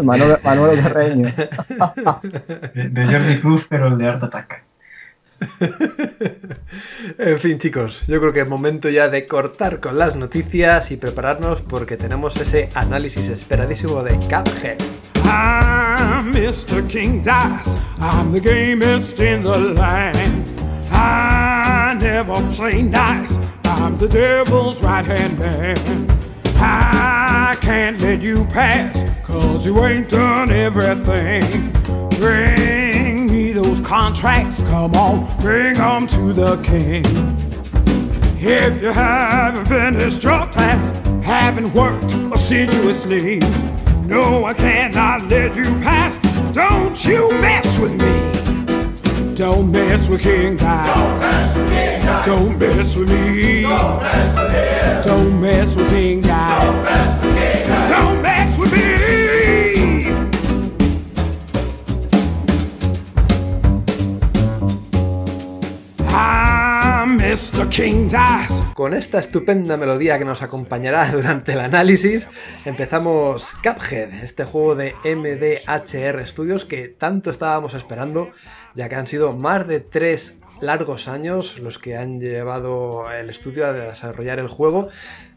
Manolo, Manolo Carreño. De, de Jordi Cruz, pero el de Art Attack. En fin, chicos, yo creo que es momento ya de cortar con las noticias y prepararnos porque tenemos ese análisis esperadísimo de Cuphead. I'm Mr. King Dice. I'm the gamest in the land. I never play nice. I'm the devil's right hand man. I can't let you pass, cause you ain't done everything. Bring contracts, come on, bring 'em to the king. If you haven't finished your class, haven't worked assiduously, no, I cannot let you pass. Don't you mess with me. Don't mess with King Dice. Don't mess with me. Don't mess with King Dice. Con esta estupenda melodía que nos acompañará durante el análisis, empezamos Cuphead, este juego de MDHR Studios que tanto estábamos esperando, ya que han sido más de tres largos años los que han llevado el estudio a desarrollar el juego.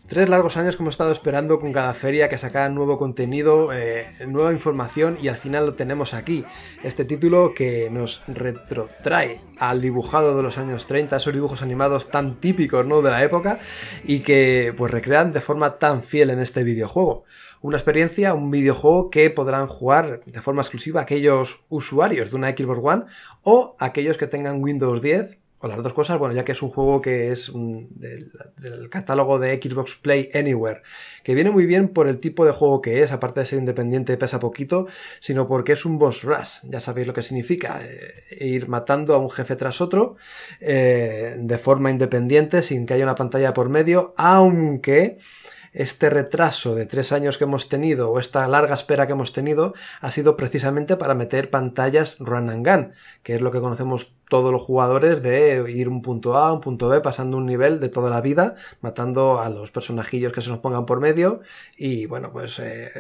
Tres largos años que hemos estado esperando con cada feria que sacaran nuevo contenido, eh, nueva información y al final lo tenemos aquí. Este título que nos retrotrae al dibujado de los años 30, esos dibujos animados tan típicos ¿no? de la época y que pues recrean de forma tan fiel en este videojuego. Una experiencia, un videojuego que podrán jugar de forma exclusiva aquellos usuarios de una Xbox One o aquellos que tengan Windows 10 las dos cosas, bueno, ya que es un juego que es del, del catálogo de Xbox Play Anywhere, que viene muy bien por el tipo de juego que es, aparte de ser independiente pesa poquito, sino porque es un boss rush, ya sabéis lo que significa, eh, ir matando a un jefe tras otro eh, de forma independiente, sin que haya una pantalla por medio, aunque este retraso de tres años que hemos tenido o esta larga espera que hemos tenido ha sido precisamente para meter pantallas run and gun, que es lo que conocemos todos los jugadores de ir un punto A, un punto B, pasando un nivel de toda la vida, matando a los personajillos que se nos pongan por medio y bueno, pues eh,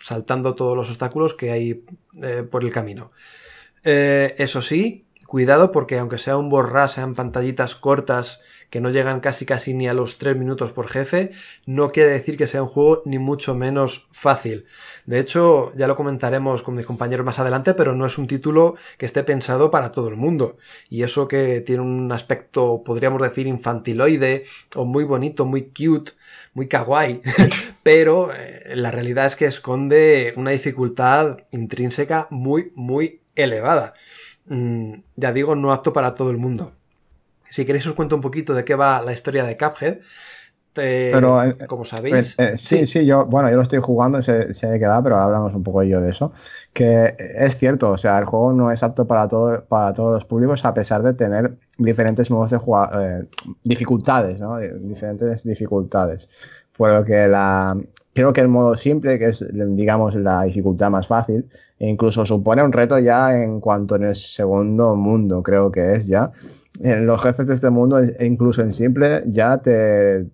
saltando todos los obstáculos que hay eh, por el camino. Eh, eso sí, cuidado porque aunque sea un borra, sean pantallitas cortas que no llegan casi casi ni a los 3 minutos por jefe, no quiere decir que sea un juego ni mucho menos fácil. De hecho, ya lo comentaremos con mis compañeros más adelante, pero no es un título que esté pensado para todo el mundo. Y eso que tiene un aspecto, podríamos decir, infantiloide, o muy bonito, muy cute, muy kawaii, pero eh, la realidad es que esconde una dificultad intrínseca muy, muy elevada. Mm, ya digo, no apto para todo el mundo. Si queréis os cuento un poquito de qué va la historia de Cuphead. Eh, Pero, eh, como sabéis, Eh, eh, sí, sí, yo, bueno, yo lo estoy jugando, de qué va, pero hablamos un poco yo de eso. Que es cierto, o sea, el juego no es apto para, todo, para todos los públicos, a pesar de tener diferentes modos de jugar, eh, dificultades, ¿no? Diferentes dificultades. Por lo que la, creo que el modo simple, que es, digamos, la dificultad más fácil, e incluso supone un reto ya en cuanto en el segundo mundo, creo que es ya. Eh, los jefes de este mundo, e incluso en simple, ya te,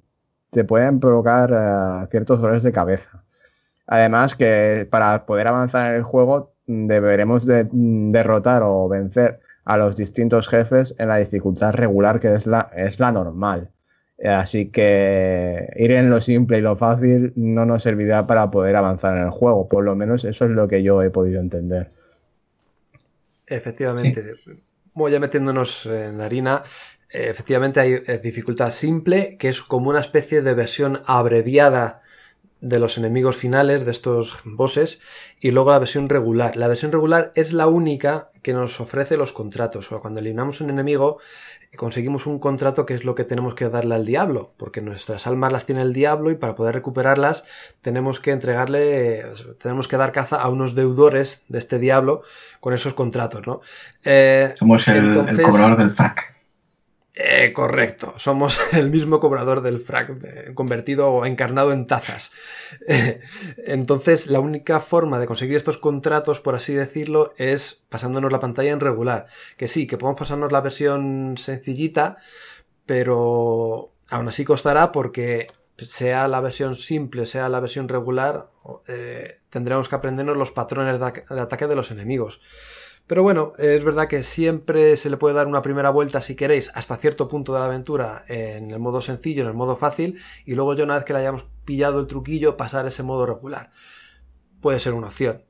te pueden provocar eh, ciertos dolores de cabeza. Además que para poder avanzar en el juego deberemos de, mm, derrotar o vencer a los distintos jefes en la dificultad regular que es la, es la normal. Así que ir en lo simple y lo fácil no nos servirá para poder avanzar en el juego. Por lo menos eso es lo que yo he podido entender. Efectivamente. Voy ya metiéndonos en la harina. Efectivamente hay eh, dificultad simple, que es como una especie de versión abreviada de los enemigos finales de estos bosses y luego la versión regular. La versión regular es la única que nos ofrece los contratos. O cuando eliminamos un enemigo conseguimos un contrato que es lo que tenemos que darle al diablo, porque nuestras almas las tiene el diablo y para poder recuperarlas tenemos que entregarle, tenemos que dar caza a unos deudores de este diablo con esos contratos, ¿no? Eh, Somos el, el cobrador del frac. Eh, correcto, somos el mismo cobrador del frac, eh, convertido o encarnado en tazas. entonces, la única forma de conseguir estos contratos, por así decirlo, es pasándonos la pantalla en regular. Que sí, que podemos pasarnos la versión sencillita, pero aún así costará porque sea la versión simple, sea la versión regular, eh, tendremos que aprendernos los patrones de ataque de los enemigos. Pero bueno, es verdad que siempre se le puede dar una primera vuelta si queréis hasta cierto punto de la aventura en el modo sencillo, en el modo fácil, y luego ya una vez que le hayamos pillado el truquillo pasar ese modo regular. Puede ser una opción.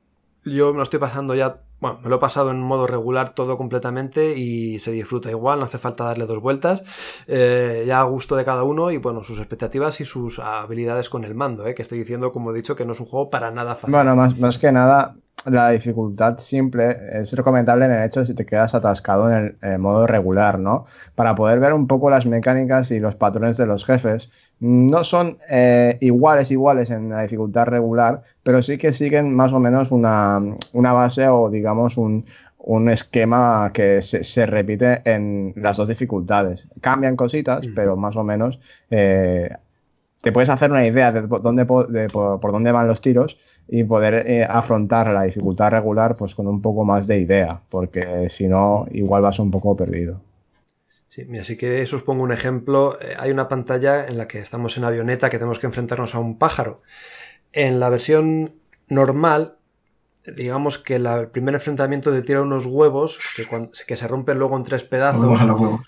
Yo me lo estoy pasando ya, bueno, me lo he pasado en modo regular todo completamente y se disfruta igual, no hace falta darle dos vueltas, eh, ya a gusto de cada uno y bueno, sus expectativas y sus habilidades con el mando, eh, que estoy diciendo, como he dicho, que no es un juego para nada fácil. Bueno, más, más que nada, la dificultad simple es recomendable en el hecho de si te quedas atascado en el, modo regular, ¿no? Para poder ver un poco las mecánicas y los patrones de los jefes. No son eh, iguales, iguales en la dificultad regular, pero sí que siguen más o menos una, base o digamos un, esquema que se, repite en las dos dificultades. Cambian cositas, pero más o menos eh, te puedes hacer una idea de, dónde, por, dónde van los tiros y poder eh, afrontar la dificultad regular pues con un poco más de idea, porque si no, igual vas un poco perdido. Sí, mira, si queréis os pongo un ejemplo. Eh, hay una pantalla en la que estamos en avioneta que tenemos que enfrentarnos a un pájaro. En la versión normal digamos que el primer enfrentamiento te tira unos huevos que, se rompen luego en tres pedazos.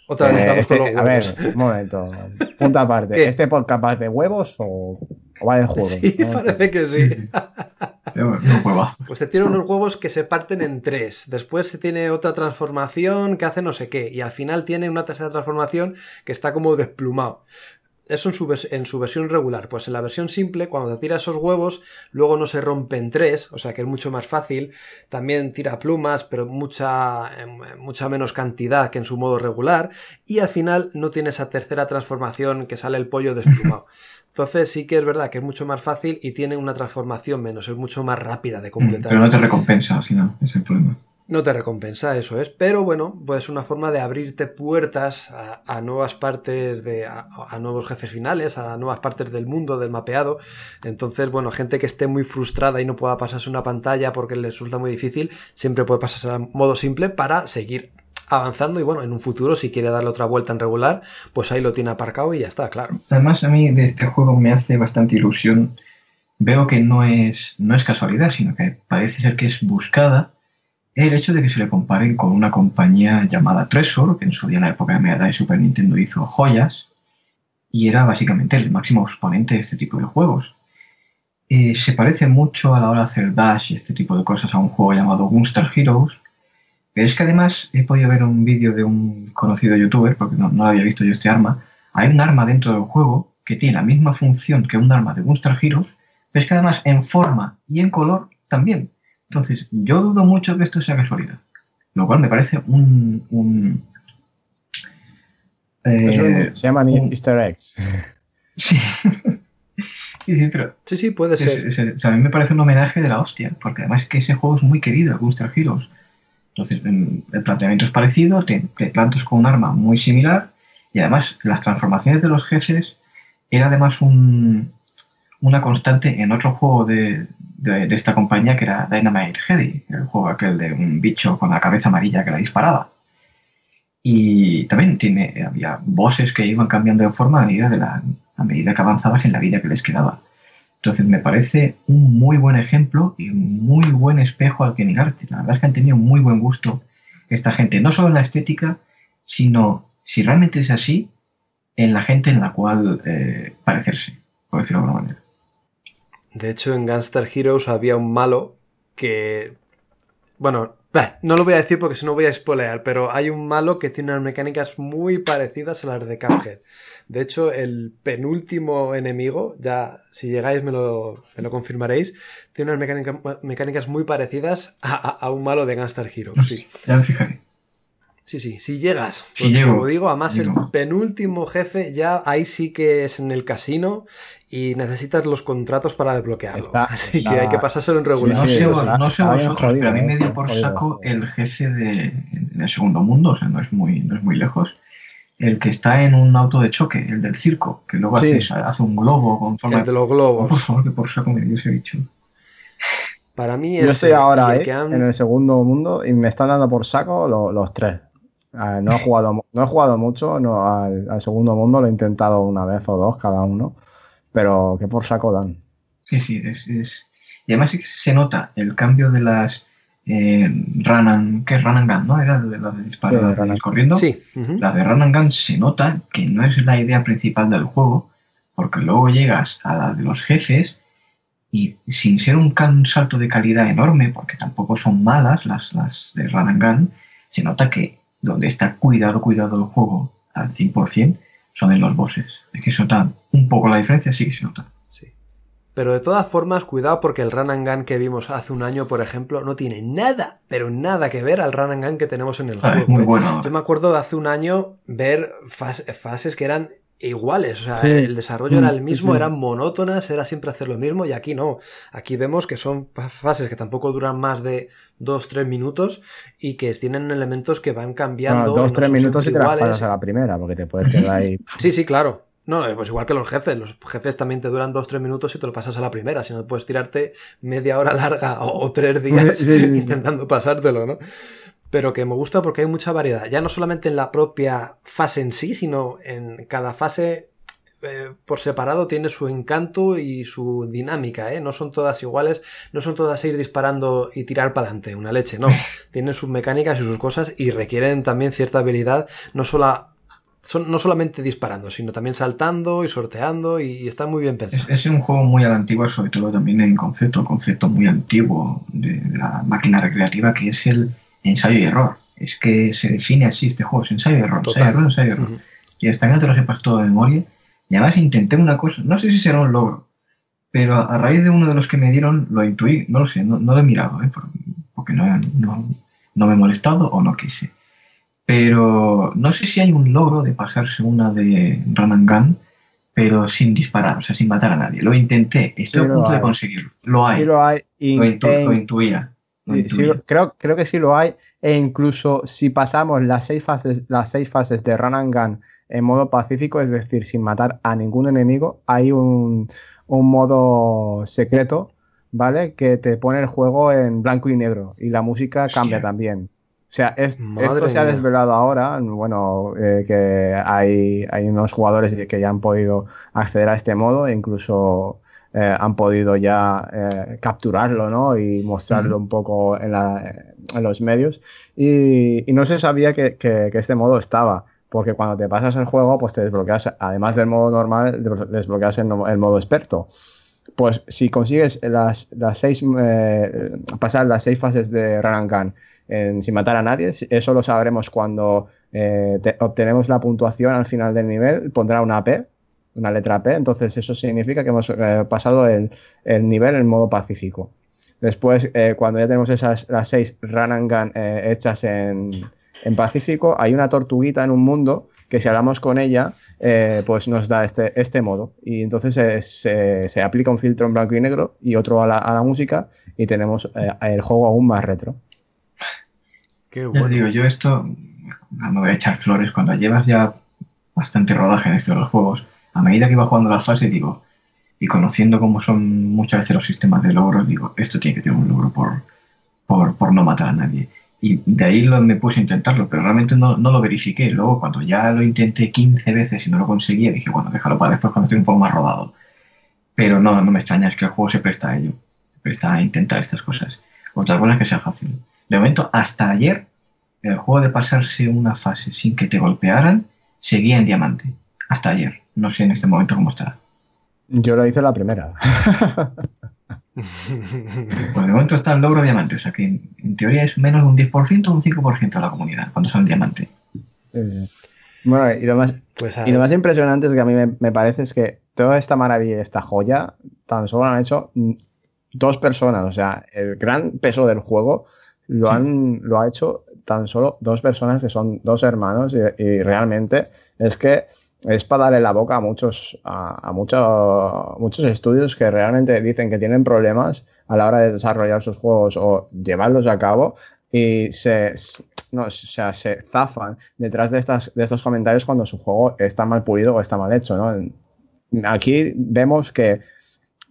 Otra vez estamos con los huevos. A ver, un momento. Punta aparte. ¿Este podcast va de huevos o, va de juego? Sí, parece que sí. pues te tira unos huevos que se parten en tres. Después se tiene otra transformación que hace no sé qué. Y al final tiene una tercera transformación que está como desplumado. Eso en su, en su, versión regular. Pues en la versión simple, cuando te tira esos huevos, luego no se rompen tres, o sea que es mucho más fácil. También tira plumas, pero mucha, mucha menos cantidad que en su modo regular. Y al final no tiene esa tercera transformación que sale el pollo desplumado. Entonces sí que es verdad que es mucho más fácil y tiene una transformación menos, es mucho más rápida de completar. Pero no te recompensa, si no, es el problema no te recompensa, eso es. Pero bueno, pues una forma de abrirte puertas a, nuevas partes de. A, nuevos jefes finales, a nuevas partes del mundo, del mapeado. Entonces, bueno, gente que esté muy frustrada y no pueda pasarse una pantalla porque le resulta muy difícil, siempre puede pasarse al modo simple para seguir avanzando y bueno, en un futuro si quiere darle otra vuelta en regular, pues ahí lo tiene aparcado y ya está, claro. Además a mí de este juego me hace bastante ilusión. Veo que no es, no es casualidad, sino que parece ser que es buscada el hecho de que se le comparen con una compañía llamada Tresor, que en su día en la época de Mega y Super Nintendo hizo joyas, y era básicamente el máximo exponente de este tipo de juegos. Eh, se parece mucho a la hora de hacer dash y este tipo de cosas a un juego llamado Gunstar Heroes, pero es que además he podido ver un vídeo de un conocido youtuber, porque no, no había visto yo este arma, hay un arma dentro del juego que tiene la misma función que un arma de Gunstar Heroes, pero es que además en forma y en color también. Entonces, yo dudo mucho que esto sea casualidad. Lo cual me parece un. Eh, se llaman Easter eggs. Sí. sí, sí, pero. Sí, sí, puede ser. a mí me parece un homenaje de la hostia, porque además es que ese juego es muy querido, Booster Heroes. Entonces, el planteamiento es parecido, te, plantas con un arma muy similar, y además las transformaciones de los jefes era además un, una constante en otro juego de, de, esta compañía que era Dynamite Heady, el juego aquel de un bicho con la cabeza amarilla que la disparaba. Y también tiene, había bosses que iban cambiando de forma a medida, de la, a medida que avanzabas en la vida que les quedaba. Entonces me parece un muy buen ejemplo y un muy buen espejo al que mirarte. La verdad es que han tenido muy buen gusto esta gente, no solo en la estética, sino si realmente es así, en la gente en la cual eh, parecerse, por decirlo de alguna manera. De hecho, en Gangster Heroes había un malo que. Bueno, no lo voy a decir porque si no voy a spoilear, pero hay un malo que tiene unas mecánicas muy parecidas a las de Cuphead. De hecho, el penúltimo enemigo, ya si llegáis me lo, me lo confirmaréis, tiene unas mecánicas muy parecidas a, un malo de Gangster Heroes. Sí. Ya me fijaré. Sí, sí, si llegas. Si llego, como digo, además el penúltimo jefe ya ahí sí que es en el casino y necesitas los contratos para desbloquearlo. Así que hay que pasárselo en regular. no, sé, no sé vosotros, pero a mí me dio por saco el jefe de, del segundo mundo, o sea, no es muy, no es muy lejos. El que está en un auto de choque, el del circo, que luego hace, hace, un globo con forma el de los globos. por favor, que por saco me dio ese bicho. Para mí es. Yo estoy ahora eh, en el segundo mundo y me están dando por saco los tres. Ah, no, he jugado, no he jugado mucho no, al, segundo mundo, lo he intentado una vez o dos cada uno, pero que por saco dan. Sí, sí, es, y además se nota el cambio de las eh, run ¿qué es run and gun? ¿no? Era de las de disparar corriendo. Sí. La de run and gun se nota que no es la idea principal del juego, porque luego llegas a la de los jefes y sin ser un, salto de calidad enorme, porque tampoco son malas las, las de run and gun, se nota que donde está cuidado, cuidado el juego al 100%, son en los bosses. Es que se nota un poco la diferencia, sí que se nota. Sí. Pero de todas formas, cuidado porque el run and gun que vimos hace un año, por ejemplo, no tiene nada, pero nada que ver al run and gun que tenemos en el ah, juego. muy ¿eh? bueno. Yo me acuerdo de hace un año ver fases que eran iguales, o sea, el desarrollo era el mismo, eran monótonas, era siempre hacer lo mismo y aquí no, aquí vemos que son fases que tampoco duran más de 2-3 minutos y que tienen elementos que van cambiando. 2-3 minutos y te las pasas a la primera, porque te puedes quedar ahí. sí, sí, claro. No, eh, pues igual que los jefes, los jefes también te duran 2-3 minutos y te lo pasas a la primera, si no puedes tirarte media hora larga o 3 días intentando pasártelo, ¿no? Pero que me gusta porque hay mucha variedad, ya no solamente en la propia fase en sí, sino en cada fase eh, por separado tiene su encanto y su dinámica, ¿eh? No son todas iguales, no son todas ir disparando y tirar para adelante, una leche, no. Tienen sus mecánicas y sus cosas y requieren también cierta habilidad, no solo son, no solamente disparando, sino también saltando y sorteando y, está muy bien pensado. Es, un juego muy antiguo, sobre todo también en concepto, concepto muy antiguo de la máquina recreativa que es el ensayo y error. Es que se define así este juego, es ensayo y error, ensayo y error, ensayo y error. Y hasta que no te lo sepas todo de memoria. Y además intenté una cosa, no sé si será un logro, pero a, raíz de uno de los que me dieron lo intuí, no lo sé, no, lo he mirado, ¿eh? porque no, no, me he molestado o no quise. Pero no sé si hay un logro de pasarse una de Run and Gun, pero sin disparar, o sea, sin matar a nadie. Lo intenté, estoy a punto de conseguirlo. Lo hay. lo, hay. lo intuía creo, creo que sí lo hay. E incluso si pasamos las seis fases, las seis fases de Run and Gun en modo pacífico, es decir, sin matar a ningún enemigo, hay un, modo secreto, ¿vale? Que te pone el juego en blanco y negro y la música cambia también. O sea, esto se ha desvelado ahora, bueno, eh, que hay, hay unos jugadores que ya han podido acceder a este modo e incluso eh, han podido ya eh, capturarlo ¿no? y mostrarlo un poco en, los medios. Y, no se sabía que, este modo estaba, porque cuando te pasas el juego, pues te desbloqueas, además del modo normal, desbloqueas el, modo experto. Pues si consigues las, las seis, eh, pasar las seis fases de Gun sin matar a nadie, eso lo sabremos cuando obtenemos la puntuación al final del nivel, pondrá una P una letra P, entonces eso significa que hemos eh, pasado el, nivel en modo pacífico. Después, eh, cuando ya tenemos esas las seis run and gun eh, hechas en, pacífico, hay una tortuguita en un mundo que si hablamos con ella, pues nos da este, este modo. Y entonces se, aplica un filtro en blanco y negro y otro a la, música y tenemos el juego aún más retro. Qué bueno. digo, yo esto no voy a echar flores cuando llevas ya bastante rodaje en esto de los juegos a medida que iba jugando las fases, digo, y conociendo cómo son muchas veces los sistemas de logros, digo, esto tiene que tener un logro por, por, no matar a nadie. Y de ahí me puse a intentarlo, pero realmente no, no, lo verifiqué. Luego, cuando ya lo intenté 15 veces y no lo conseguía, dije, bueno, déjalo para después cuando esté un poco más rodado. Pero no, no me extraña, es que el juego se presta a ello. Se presta a intentar estas cosas. Otra cosa es que sea fácil. De momento, hasta ayer, el juego de pasarse una fase sin que te golpearan, seguía en diamante. Hasta ayer. No sé en este momento cómo está. Yo lo hice la primera. Pues de momento está en logro diamante, o sea que en, teoría es menos de un 10% o un 5% de la comunidad cuando sale diamante. Bueno, y lo, más, pues y lo más impresionante es que a mí me, parece es que toda esta maravilla, esta joya, tan solo han hecho dos personas. O sea, el gran peso del juego lo, han, lo ha hecho tan solo dos personas que son dos hermanos y realmente es que es para darle la boca a muchos, a, muchos estudios que realmente dicen que tienen problemas a la hora de desarrollar sus juegos o llevarlos a cabo y se, no, sea, se zafan detrás de, estas, de estos comentarios cuando su juego está mal pulido o está mal hecho. ¿no? Aquí vemos que,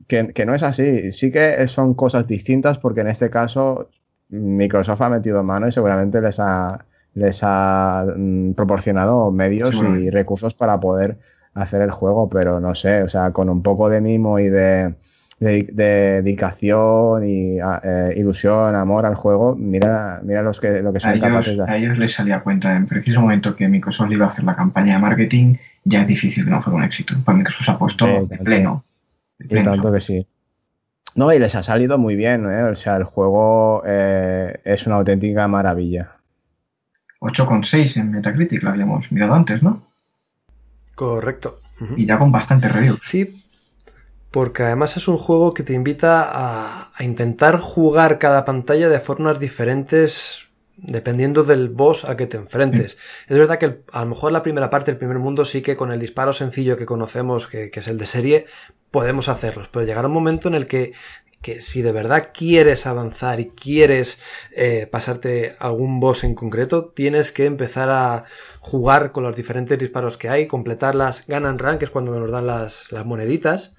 que, que no es así. Sí que son cosas distintas porque en este caso Microsoft ha metido mano y seguramente les ha, les ha mm, proporcionado medios y recursos para poder hacer el juego, pero no sé, o sea, con un poco de mimo y de, dedicación y eh, ilusión, amor al juego, mira, mira los que, lo que son capaces de hacer. A ellos les salía cuenta en preciso momento que Microsoft iba a hacer la campaña de marketing, ya es difícil que no fuera un éxito. Pues Microsoft ha puesto de, pleno, Y tanto que sí. No, y les ha salido muy bien, ¿eh? o sea, el juego eh, es una auténtica maravilla. 8,6 en Metacritic, lo habíamos mirado antes, ¿no? Correcto. Y ya con bastante reviews. Sí, porque además es un juego que te invita a, a, intentar jugar cada pantalla de formas diferentes dependiendo del boss a que te enfrentes. Es verdad que a lo mejor la primera parte, el primer mundo, sí que con el disparo sencillo que conocemos, que, que es el de serie, podemos hacerlos, pero llegará un momento en el que que si de verdad quieres avanzar y quieres eh, pasarte algún boss en concreto, tienes que empezar a jugar con los diferentes disparos que hay, completar las gun and run, que es cuando nos dan las, las moneditas,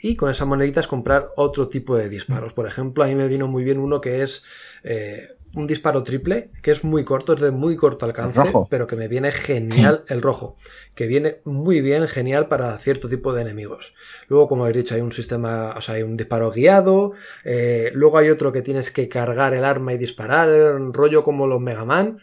y con esas moneditas comprar otro tipo de disparos. Por ejemplo, a mí me vino muy bien uno que es eh, un disparo triple, que es muy corto, es de muy corto alcance, pero que me viene genial el rojo, que viene muy bien, genial para cierto tipo de enemigos. Luego, como habéis dicho, hay un sistema, o sea, hay un disparo guiado, eh, luego hay otro que tienes que cargar el arma y disparar, un rollo como los Mega Man.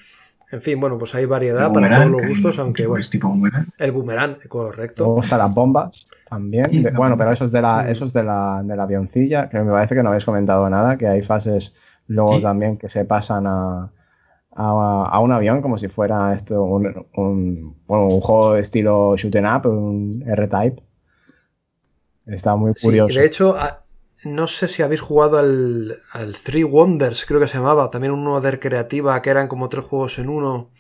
En fin, bueno, pues hay variedad para todos los gustos, aunque bueno. Tipo boomerang. El boomerang, correcto. Luego están las bombas también. bueno, pero eso es de la, eso es de la, de la avioncilla, que me parece que no habéis comentado nada, que hay fases Luego también que se pasan a, a, un avión como si fuera esto un, un, un juego estilo shoot up, un R-Type. Está muy curioso. de hecho, no sé si habéis jugado al, al, Three Wonders, creo que se llamaba, también uno de creativa, que eran como tres juegos en uno.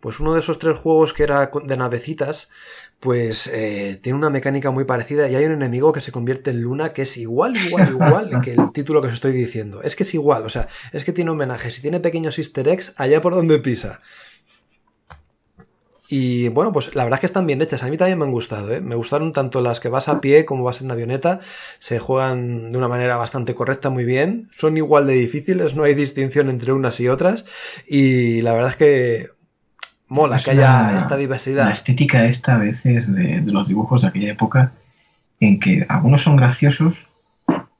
Pues uno de esos tres juegos que era de navecitas, pues eh, tiene una mecánica muy parecida y hay un enemigo que se convierte en luna que es igual, igual, igual que el título que os estoy diciendo. Es que es igual, o sea, es que tiene homenajes y tiene pequeños easter eggs allá por donde pisa. Y bueno, pues la verdad es que están bien hechas. A mí también me han gustado. ¿eh? Me gustaron tanto las que vas a pie como vas en avioneta. Se juegan de una manera bastante correcta, muy bien. Son igual de difíciles, no hay distinción entre unas y otras. Y la verdad es que mola que haya esta diversidad. La estética esta a veces de, los dibujos de aquella época, en que algunos son graciosos,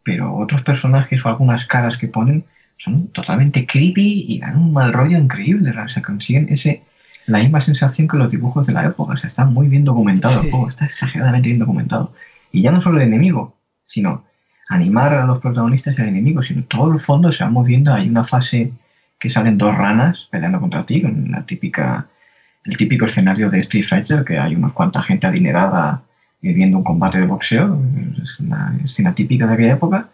pero otros personajes o algunas caras que ponen son totalmente creepy y dan un mal rollo increíble. O sea, consiguen ese, la misma sensación que los dibujos de la época. O sea, está muy bien documentado el juego, está exageradamente bien documentado. Y ya no solo el enemigo, sino animar a los protagonistas y al enemigo, sino todo el fondo se va moviendo. Hay una fase que salen dos ranas peleando contra ti, con la típica el típico escenario de Street Fighter, que hay unas cuantas gente adinerada viendo un combate de boxeo, es una escena típica de aquella época,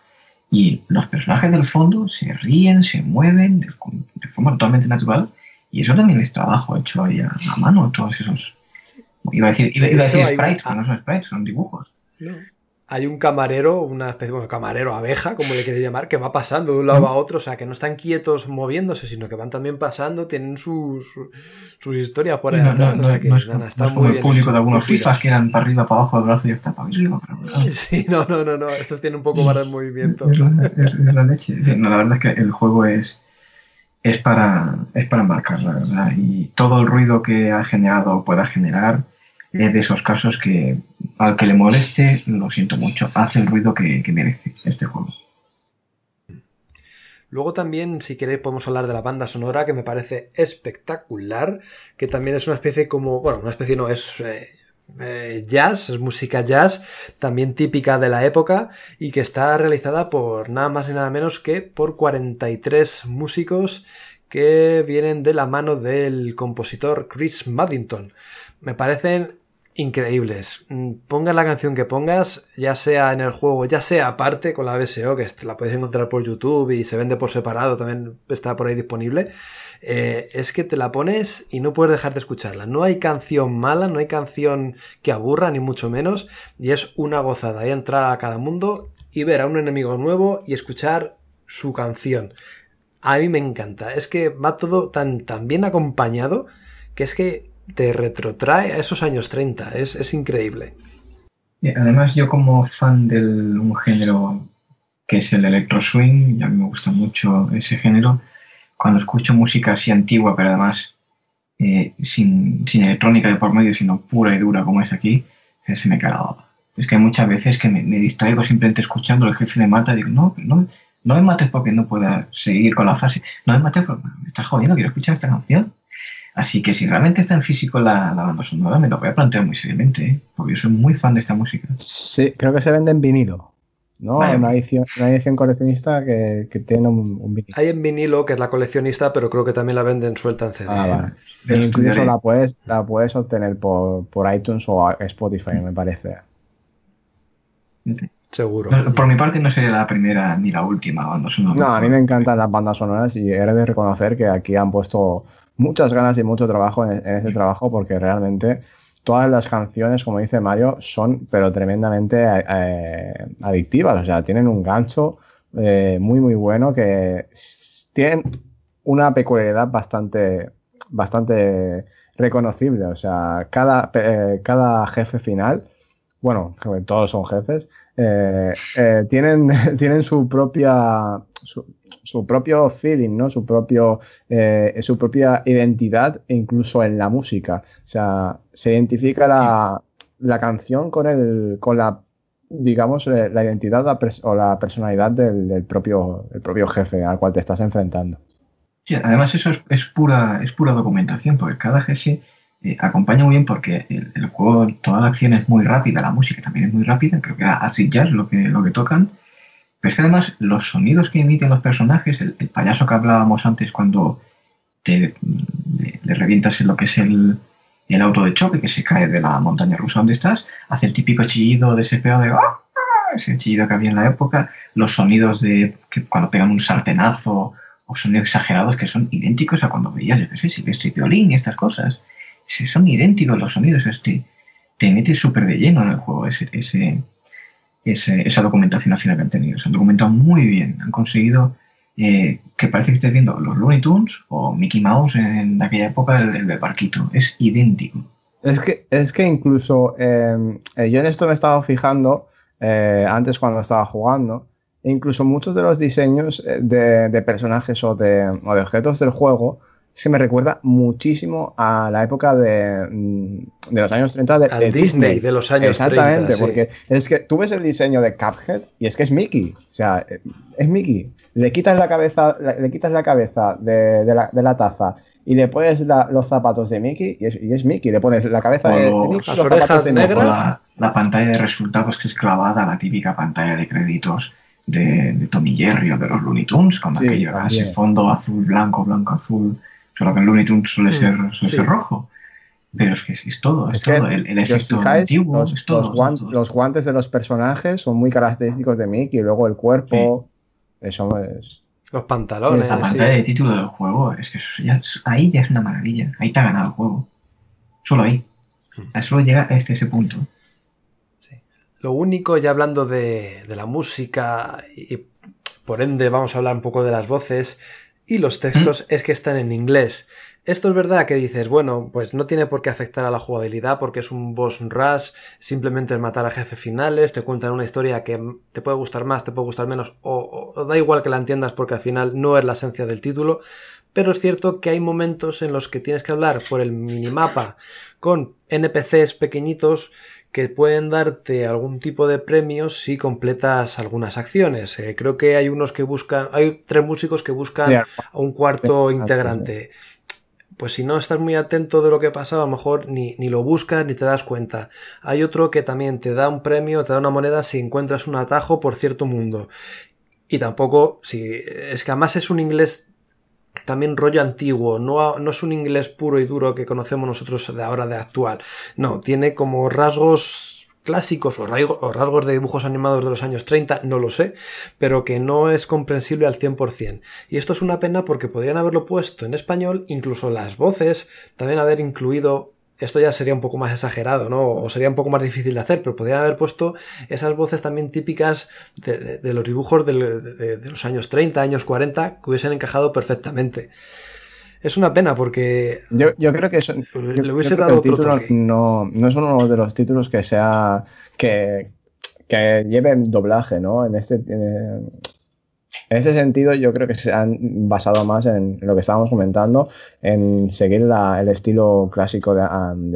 y los personajes del fondo se ríen, se mueven de, forma totalmente natural, y eso también es trabajo hecho ahí a, mano, todos esos... Iba a decir, iba, a decir sprites, pero no son sprites, son dibujos hay un camarero, una especie de camarero abeja, como le queréis llamar, que va pasando de un lado a otro, o sea, que no están quietos moviéndose, sino que van también pasando, tienen sus, sus historias por ahí. No, no, no, no, es, como el público de algunos FIFAs que eran para arriba, para abajo, del brazo y hasta para arriba. Sí, no, no, no, no, estos tienen un poco más de movimiento. Es la, leche. la verdad es que el juego es, es para, es para embarcar, la verdad. Y todo el ruido que ha generado o pueda generar es de esos casos que al que le moleste, lo siento mucho, hace el ruido que, que merece este juego. Luego también, si queréis, podemos hablar de la banda sonora, que me parece espectacular, que también es una especie como, bueno, una especie no, es eh, eh, jazz, es música jazz, también típica de la época, y que está realizada por nada más y nada menos que por 43 músicos que vienen de la mano del compositor Chris Maddington. Me parecen increíbles. Mm, pongas la canción que pongas, ya sea en el juego, ya sea aparte con la BSO, que la podéis encontrar por YouTube y se vende por separado, también está por ahí disponible. Eh, es que te la pones y no puedes dejar de escucharla. No hay canción mala, no hay canción que aburra, ni mucho menos, y es una gozada. Entrar a cada mundo y ver a un enemigo nuevo y escuchar su canción. A mí me encanta. Es que va todo tan, tan bien acompañado que es que te retrotrae a esos años 30. Es, increíble. además, yo como fan de un género que es el electro swing, y a mí me gusta mucho ese género, cuando escucho música así antigua, pero además eh, sin, electrónica de por medio, sino pura y dura como es aquí, eh, se me cae Es que muchas veces que me, distraigo simplemente escuchando, el jefe me mata y digo, no, no, no me mates porque no pueda seguir con la fase. No me mates porque me estás jodiendo, quiero escuchar esta canción. Así que si realmente está en físico la, banda sonora, me lo voy a plantear muy seriamente, ¿eh? porque yo soy muy fan de esta música. Sí, creo que se vende en vinilo. ¿no? Una, edición, una edición coleccionista que, tiene un, vinilo. Hay en vinilo, que es la coleccionista, pero creo que también la venden suelta en CD. Ah, vale. incluso la puedes, la puedes obtener por, por iTunes o Spotify, me parece. Seguro. Por mi parte no sería la primera ni la última banda sonora. No, a mí me encantan las bandas sonoras y he de reconocer que aquí han puesto muchas ganas y mucho trabajo en, este trabajo porque realmente todas las canciones, como dice Mario, son pero tremendamente eh, adictivas. O sea, tienen un gancho eh, muy, muy bueno que tienen una peculiaridad bastante, bastante reconocible. O sea, cada, eh, cada jefe final, bueno, todos son jefes, tienen, tienen su propia, su propio feeling, ¿no? Su, propio, eh, su propia identidad, incluso en la música. O sea, se identifica la, canción con, el, con la, digamos, eh, la identidad o la personalidad del, propio, el propio jefe al cual te estás enfrentando. Sí, además eso es, pura, es pura documentación, porque cada jefe eh, acompaña muy bien porque el, juego, toda la acción es muy rápida, la música también es muy rápida, creo que era acid jazz lo que, lo que tocan, pero es que además los sonidos que emiten los personajes, el, payaso que hablábamos antes cuando te, le, revientas en lo que es el, auto de choque que se cae de la montaña rusa donde estás, hace el típico chillido desesperado de ¡Ah! ese chillido que había en la época, los sonidos de que cuando pegan un sartenazo o sonidos exagerados que son idénticos a cuando veías, yo qué sé, Silvestre y Violín y estas cosas. son idénticos los sonidos, te metes súper de lleno en el juego ese, ese, esa documentación al final que han tenido. Se han documentado muy bien, han conseguido eh, que parece que estés viendo los Looney Tunes o Mickey Mouse en aquella época del, del barquito. Es idéntico. Es que, es que incluso em, eh, yo en esto me he estado fijando eh, antes cuando estaba jugando, e incluso muchos de los diseños de, de personajes de, o de objetos del juego se me recuerda muchísimo a la época de, mm, de los años 30 de, Disney, de los años Exactamente, 30. Exactamente, porque es que tú ves el diseño de Cuphead y es que es Mickey. O sea, es Mickey. Le quitas la cabeza, le quitas la cabeza de, la, de la, taza y le pones los zapatos de Mickey y es, y es, Mickey. Le pones la cabeza de, Mickey, las orejas negras. La, pantalla de resultados que es clavada, la típica pantalla de créditos. De, de Tommy Jerry o de los Looney Tunes, con aquello, ese fondo azul, blanco, blanco, azul, Solo que el Looney Tunes suele ser, suele ser rojo. Pero es que es todo, es, todo. El, el efecto antiguo, los, es todo, los, guantes, los, guantes de los personajes son muy característicos de Mickey. Y luego el cuerpo. Eso es. Los pantalones. La pantalla de título del juego, es que ya, ahí ya es una maravilla. Ahí te ha ganado el juego. Solo ahí. Hmm. Solo llega a este, ese punto. Sí. Lo único, ya hablando de, de la música y por ende vamos a hablar un poco de las voces, y los textos es que están en inglés. Esto es verdad que dices, bueno, pues no tiene por qué afectar a la jugabilidad porque es un boss rush, simplemente es matar a jefes finales, te cuentan una historia que te puede gustar más, te puede gustar menos, o, o da igual que la entiendas porque al final no es la esencia del título, pero es cierto que hay momentos en los que tienes que hablar por el minimapa con NPCs pequeñitos que pueden darte algún tipo de premio si completas algunas acciones. Eh, creo que hay unos que buscan, hay tres músicos que buscan a un cuarto integrante. Pues si no estás muy atento de lo que pasa, a lo mejor ni, ni, lo buscas ni te das cuenta. Hay otro que también te da un premio, te da una moneda si encuentras un atajo por cierto mundo. Y tampoco, si es que además es un inglés también rollo antiguo, no, no es un inglés puro y duro que conocemos nosotros de ahora de actual, no, tiene como rasgos clásicos o, rasgos de dibujos animados de los años 30, no lo sé, pero que no es comprensible al 100%. Y esto es una pena porque podrían haberlo puesto en español, incluso las voces, también haber incluido esto ya sería un poco más exagerado, ¿no? O sería un poco más difícil de hacer, pero podrían haber puesto esas voces también típicas de, los dibujos de, los años 30, años 40, que hubiesen encajado perfectamente. Es una pena porque. Yo, creo que eso, le hubiese dado otro No, no es uno de los títulos que sea. que, que lleve doblaje, ¿no? En este. En ese sentido, yo creo que se han basado más en lo que estábamos comentando, en seguir el estilo clásico de,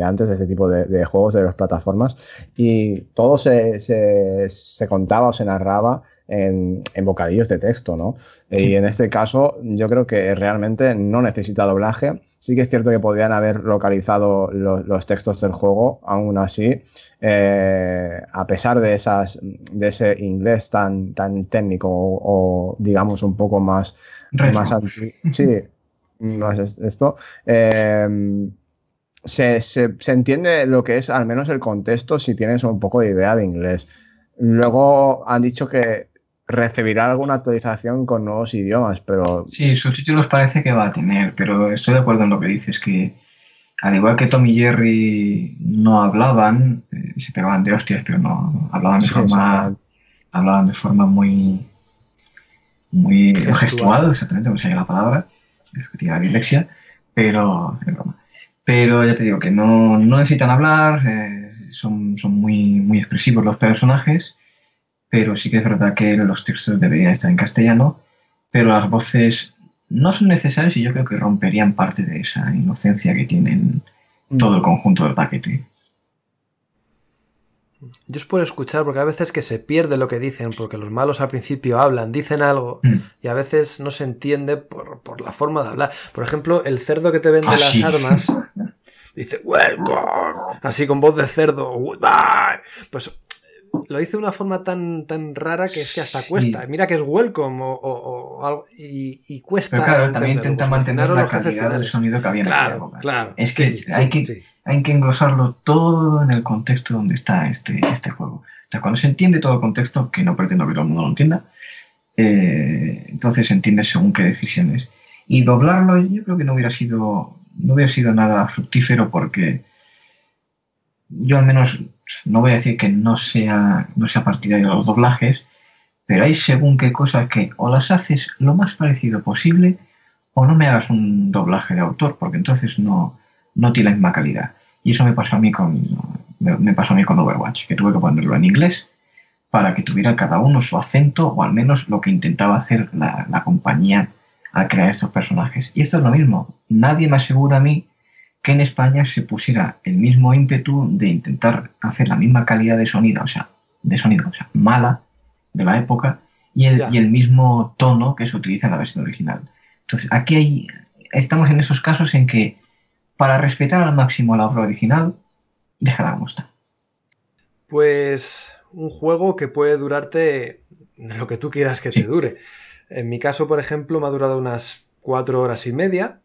antes de este tipo de, juegos de las plataformas. Y todo se, se, contaba o se narraba en, bocadillos de texto, ¿no? Y en este caso, yo creo que realmente no necesita doblaje. Sí que es cierto que podrían haber localizado los textos del juego, aún así eh, a pesar de, esas, de ese inglés tan, tan técnico o, digamos un poco más, más sí, no es esto, em, se, se, se, entiende lo que es al menos el contexto si tienes un poco de idea de inglés. Luego han dicho que recibirá alguna actualización con nuevos idiomas, pero... Sí, subtítulos parece que va a tener, pero estoy de acuerdo en lo que dices, que al igual que Tom y Jerry no hablaban, eh, se pegaban de hostias, pero no hablaban de forma, hablaban de forma muy, muy gestual, exactamente, no sé la palabra, es que tiene la dislexia, pero Pero ya te digo que no, necesitan hablar, eh, son, son muy, muy expresivos los personajes, pero sí que es verdad que los textos deberían estar en castellano, pero las voces no son necesarios y yo creo que romperían parte de esa inocencia que tienen mm. todo el conjunto del paquete. Yo es por escuchar, porque a veces que se pierde lo que dicen, porque los malos al principio hablan, dicen algo, mm. y a veces no se entiende por, la forma de hablar. Por ejemplo, el cerdo que te vende ah, las armas dice, welcome, así con voz de cerdo, goodbye. Pues lo dice de una forma tan, tan rara que es que hasta cuesta. Mira que es welcome o, algo y, cuesta. Pero claro, también intenta mantener la calidad del sonido que había en claro, época. Claro, es que, hay que hay que englosarlo todo en el contexto donde está este, este juego. O sea, cuando se entiende todo el contexto, que no pretendo que todo el mundo lo entienda, eh, entonces se entiende según qué decisiones. Y doblarlo yo creo que no hubiera sido, no hubiera sido nada fructífero porque yo al menos no voy a decir que no sea, no sea partidario de los doblajes, pero hay según qué cosas que o las haces lo más parecido posible o no me hagas un doblaje de autor, porque entonces no, no tiene la misma calidad. Y eso me pasó a mí con, me, pasó a mí con Overwatch, que tuve que ponerlo en inglés para que tuviera cada uno su acento o al menos lo que intentaba hacer la, la compañía al crear estos personajes. Y esto es lo mismo. Nadie me asegura a mí que en España se pusiera el mismo ímpetu de intentar hacer la misma calidad de sonido, o sea, de sonido, o sea, mala de la época y el, y el mismo tono que se utiliza en la versión original. Entonces, aquí hay, estamos en esos casos en que para respetar al máximo la obra original, déjala como está. Pues un juego que puede durarte lo que tú quieras que te dure. En mi caso, por ejemplo, me ha durado unas cuatro horas y media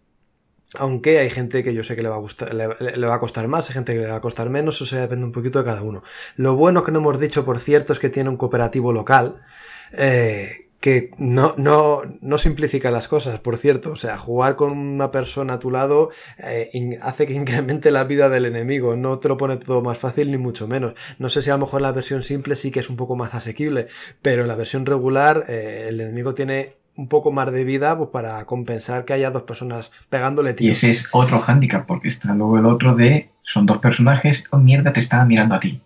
aunque hay gente que yo sé que le va a gustar, le, va a costar más, hay gente que le va a costar menos, eso depende un poquito de cada uno. Lo bueno que no hemos dicho, por cierto, es que tiene un cooperativo local, eh, que no, no, no simplifica las cosas, por cierto. O sea, jugar con una persona a tu lado eh, hace que incremente la vida del enemigo. No te lo pone todo más fácil, ni mucho menos. No sé si a lo mejor la versión simple sí que es un poco más asequible, pero en la versión regular eh, el enemigo tiene un poco más de vida pues, para compensar que haya dos personas pegándole Y tiros. ese es otro hándicap, porque está luego el otro de son dos personajes, oh mierda, te estaba mirando a ti.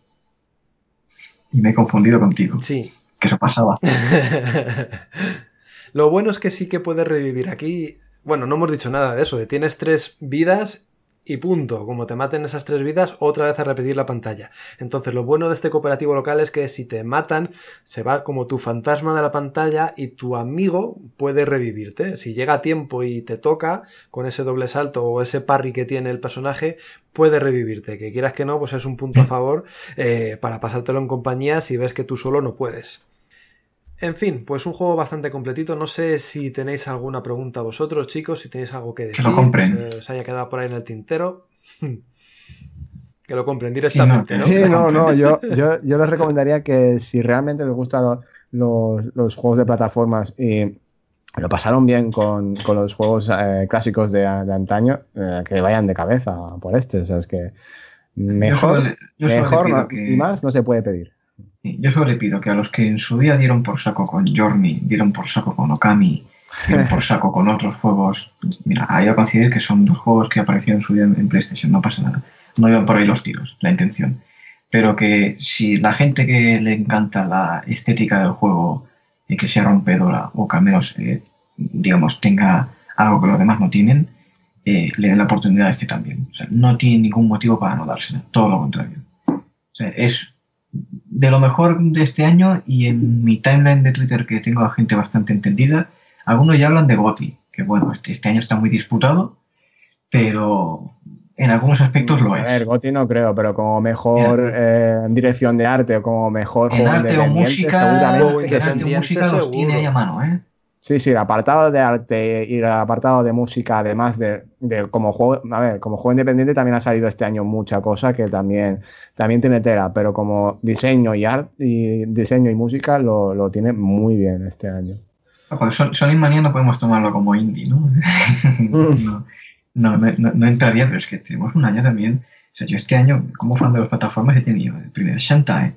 Y me he confundido contigo. Sí. Que eso pasaba. Lo bueno es que sí que puedes revivir aquí. Bueno, no hemos dicho nada de eso, de tienes tres vidas y punto. Como te maten esas tres vidas, otra vez a repetir la pantalla. Entonces, lo bueno de este cooperativo local es que si te matan, se va como tu fantasma de la pantalla y tu amigo puede revivirte. Si llega a tiempo y te toca, con ese doble salto o ese parry que tiene el personaje, puede revivirte. Que quieras que no, pues es un punto a favor eh, para pasártelo en compañía si ves que tú solo no puedes. En fin, pues un juego bastante completito. No sé si tenéis alguna pregunta vosotros, chicos, si tenéis algo que decir, lo compren. que se haya quedado por ahí en el tintero. que lo compren directamente, no, ¿no? Sí, no, no, yo, yo, yo les recomendaría que si realmente les gustan lo- los, los juegos de plataformas y lo pasaron bien con, con los juegos eh, clásicos de, de antaño, eh, que vayan de cabeza por este. O sea, es que mejor, yo solo le- yo solo le mejor no- que- y más no se puede pedir. Yo solo le pido que a los que en su día dieron por saco con Journey, dieron por saco con Okami, dieron por saco con otros juegos, mira, ha ido a coincidir que son dos juegos que aparecieron en su día en en PlayStation, no pasa nada. No iban por ahí los tiros, la intención. Pero que si la gente que le encanta la estética del juego y que sea rompedora o que al menos, eh, digamos, tenga algo que los demás no tienen, eh, le den la oportunidad a este también. O sea, no tiene ningún motivo para no dársela, todo lo contrario. O sea, es de lo mejor de este año y en mi timeline de Twitter que tengo a gente bastante entendida, algunos ya hablan de GOTI, que bueno, este, este año está muy disputado, pero en algunos aspectos lo A ver, es. Goti no creo, pero como mejor eh, dirección de arte o como mejor En arte o música, seguramente en arte o música los tiene ahí a mano, ¿eh? Sí, sí, el apartado de arte y el apartado de música, además de, de como juego, a ver, como juego independiente también ha salido este año mucha cosa que también, también tiene tela, pero como diseño y arte y diseño y música lo, lo tiene muy bien este año. Sonic Mania no podemos tomarlo como indie, ¿no? no, no, no, no, entraría, pero es que tenemos un año también. O sea, yo este año, como fan de las plataformas, he tenido el primero Shantae,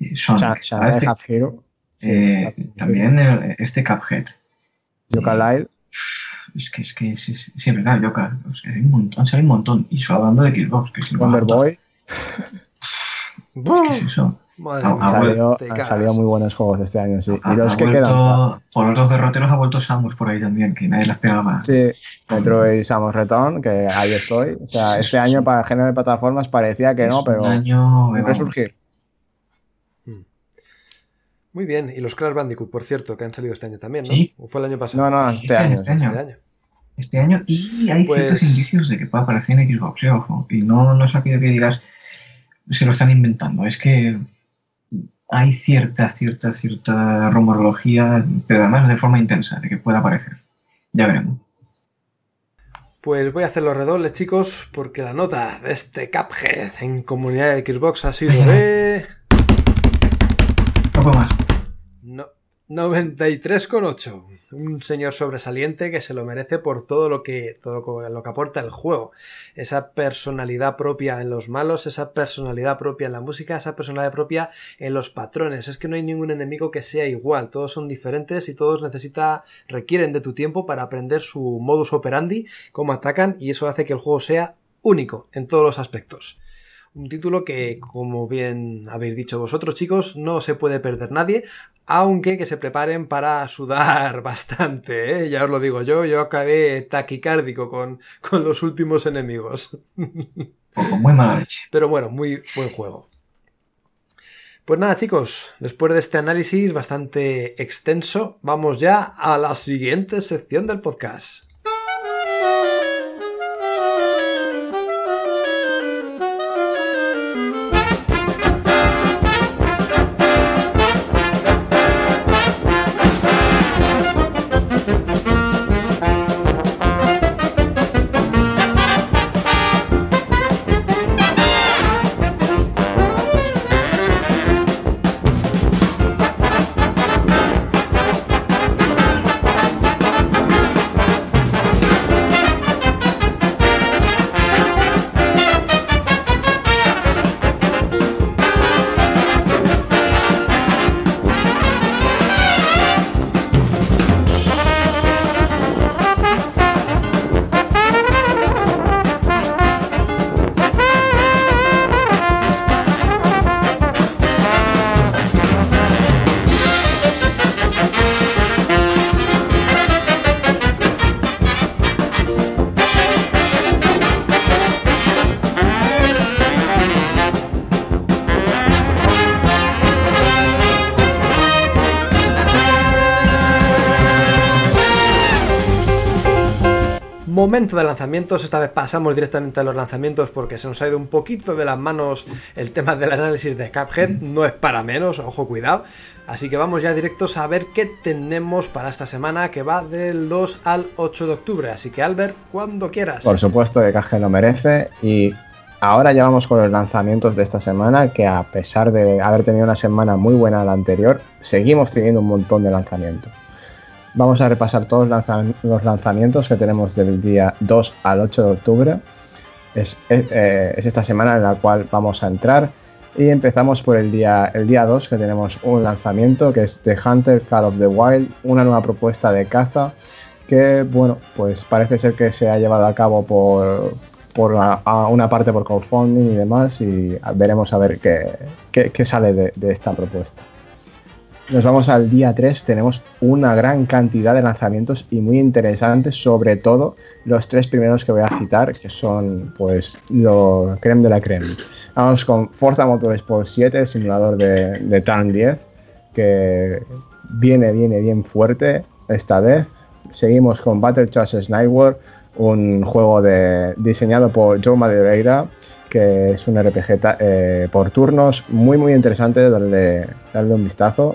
eh, Sonic, Sha- Shantae Half Hero, eh, también el- este Cuphead. Yooka-Laylee, Es que es que sí, sí, sí, es verdad, Yoka. Sea, hay un montón, sale un montón. Y solo hablando de Xbox, que es Wonder más- Boy. ¿Qué es eso? Madre Ha- mía, ha salió, han salido muy buenos juegos este año, sí. Ha- Y los que vuelto- quedan, Por otros derroteros ha vuelto Samus por ahí también, que nadie la esperaba. sí, Metroid Samus Return, que ahí estoy. O sea, este año para el género de plataformas parecía que no, Es pero Un año, eh, resurgir. Muy bien, y los Crash Bandicoot, por cierto, que han salido este año también, ¿no? Sí. ¿O fue el año pasado? No, no, Este este año, año. este año. Este año. este año y hay Pues- ciertos indicios de que puede aparecer en Xbox, eh, ojo. Y no, no es aquello que digas se lo están inventando, es que hay cierta, cierta, cierta rumorología, pero además de forma intensa, de que pueda aparecer. Ya veremos. Pues voy a hacer los redobles, chicos, porque la nota de este Cuphead en comunidad de Xbox ha sido de... No puedo más. No, 93,8. Un señor sobresaliente que se lo merece por todo lo que todo lo que aporta el juego. Esa personalidad propia en los malos, esa personalidad propia en la música, esa personalidad propia en los patrones. Es que no hay ningún enemigo que sea igual, todos son diferentes y todos necesita requieren de tu tiempo para aprender su modus operandi, cómo atacan y eso hace que el juego sea único en todos los aspectos. Un título que, como bien habéis dicho vosotros, chicos, no se puede perder nadie, aunque que se preparen para sudar bastante, ¿eh? ya os lo digo yo, yo acabé taquicárdico con, con los últimos enemigos. Muy mala leche. Pero bueno, muy buen juego. Pues nada, chicos, después de este análisis bastante extenso, vamos ya a la siguiente sección del podcast. Momento de lanzamientos, esta vez pasamos directamente a los lanzamientos porque se nos ha ido un poquito de las manos el tema del análisis de Cuphead, no es para menos, ojo cuidado. Así que vamos ya directos a ver qué tenemos para esta semana que va del 2 al 8 de octubre. Así que Albert, cuando quieras. Por supuesto que Cuphead lo merece y ahora ya vamos con los lanzamientos de esta semana que a pesar de haber tenido una semana muy buena la anterior, seguimos teniendo un montón de lanzamientos. Vamos a repasar todos los lanzamientos que tenemos del día 2 al 8 de octubre. Es, eh, es, esta semana en la cual vamos a entrar. Y empezamos por el día, el día 2, que tenemos un lanzamiento que es The Hunter Call of the Wild, una nueva propuesta de caza que, bueno, pues parece ser que se ha llevado a cabo por, por una parte por crowdfunding y demás y veremos a ver qué, qué, sale de esta propuesta. Nos vamos al día 3, tenemos una gran cantidad de lanzamientos y muy interesantes, sobre todo los tres primeros que voy a citar, que son pues lo creme de la creme. Vamos con Forza Motorsport 7, simulador de, de Turn 10, que viene, viene bien fuerte esta vez. Seguimos con Battle Chassis Nightwar, un juego de, diseñado por Joe Madureira, que es un RPG eh, por turnos muy muy interesante, darle, darle un vistazo.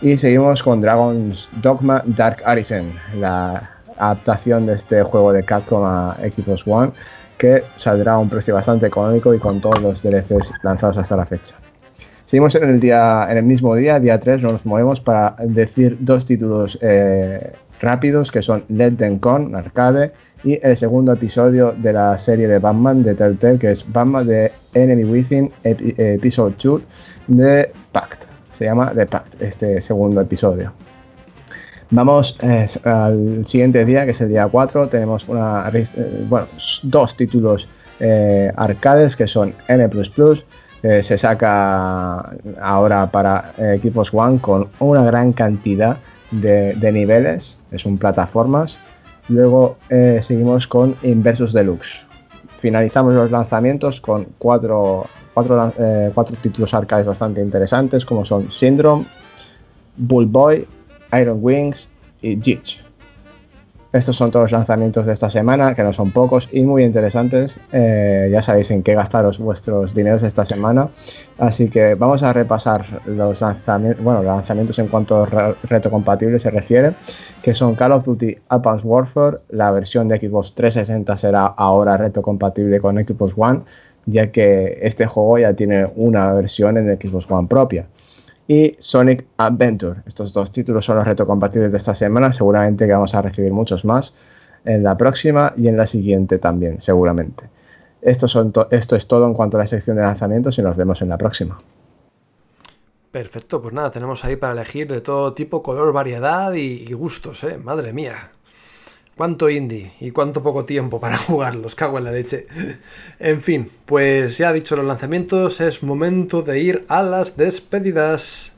Y seguimos con Dragon's Dogma Dark Arisen, la adaptación de este juego de Capcom a Xbox One, que saldrá a un precio bastante económico y con todos los DLCs lanzados hasta la fecha. Seguimos en el, día, en el mismo día, día 3, nos movemos para decir dos títulos eh, rápidos que son Let Them Con, arcade, y el segundo episodio de la serie de Batman de Telltale, que es Batman de Enemy Within, Episode 2 de se llama The Pact, este segundo episodio. Vamos al siguiente día, que es el día 4. Tenemos una, eh, bueno, dos títulos eh, arcades que son N. Eh, se saca ahora para equipos One con una gran cantidad de, de niveles. Es un plataformas. Luego seguimos con Inversus Deluxe. Finalizamos los lanzamientos con cuatro eh, cuatro, títulos arcades bastante interesantes como son Syndrome, Bullboy, Iron Wings y Jitch. Estos son todos los lanzamientos de esta semana, que no son pocos y muy interesantes. Eh, ya sabéis en qué gastaros vuestros dineros esta semana. Así que vamos a repasar los lanzamientos, bueno, los lanzamientos en cuanto a reto compatible se refiere, que son Call of Duty Advanced Warfare, la versión de Xbox 360 será ahora reto compatible con Xbox One ya que este juego ya tiene una versión en Xbox One propia. Y Sonic Adventure. Estos dos títulos son los retrocompatibles de esta semana. Seguramente que vamos a recibir muchos más en la próxima y en la siguiente también, seguramente. Esto, son esto es todo en cuanto a la sección de lanzamientos y nos vemos en la próxima. Perfecto, pues nada, tenemos ahí para elegir de todo tipo, color, variedad y, y gustos, ¿eh? Madre mía. Cuánto indie y cuánto poco tiempo para jugarlos, cago en la leche. En fin, pues ya dicho los lanzamientos, es momento de ir a las despedidas.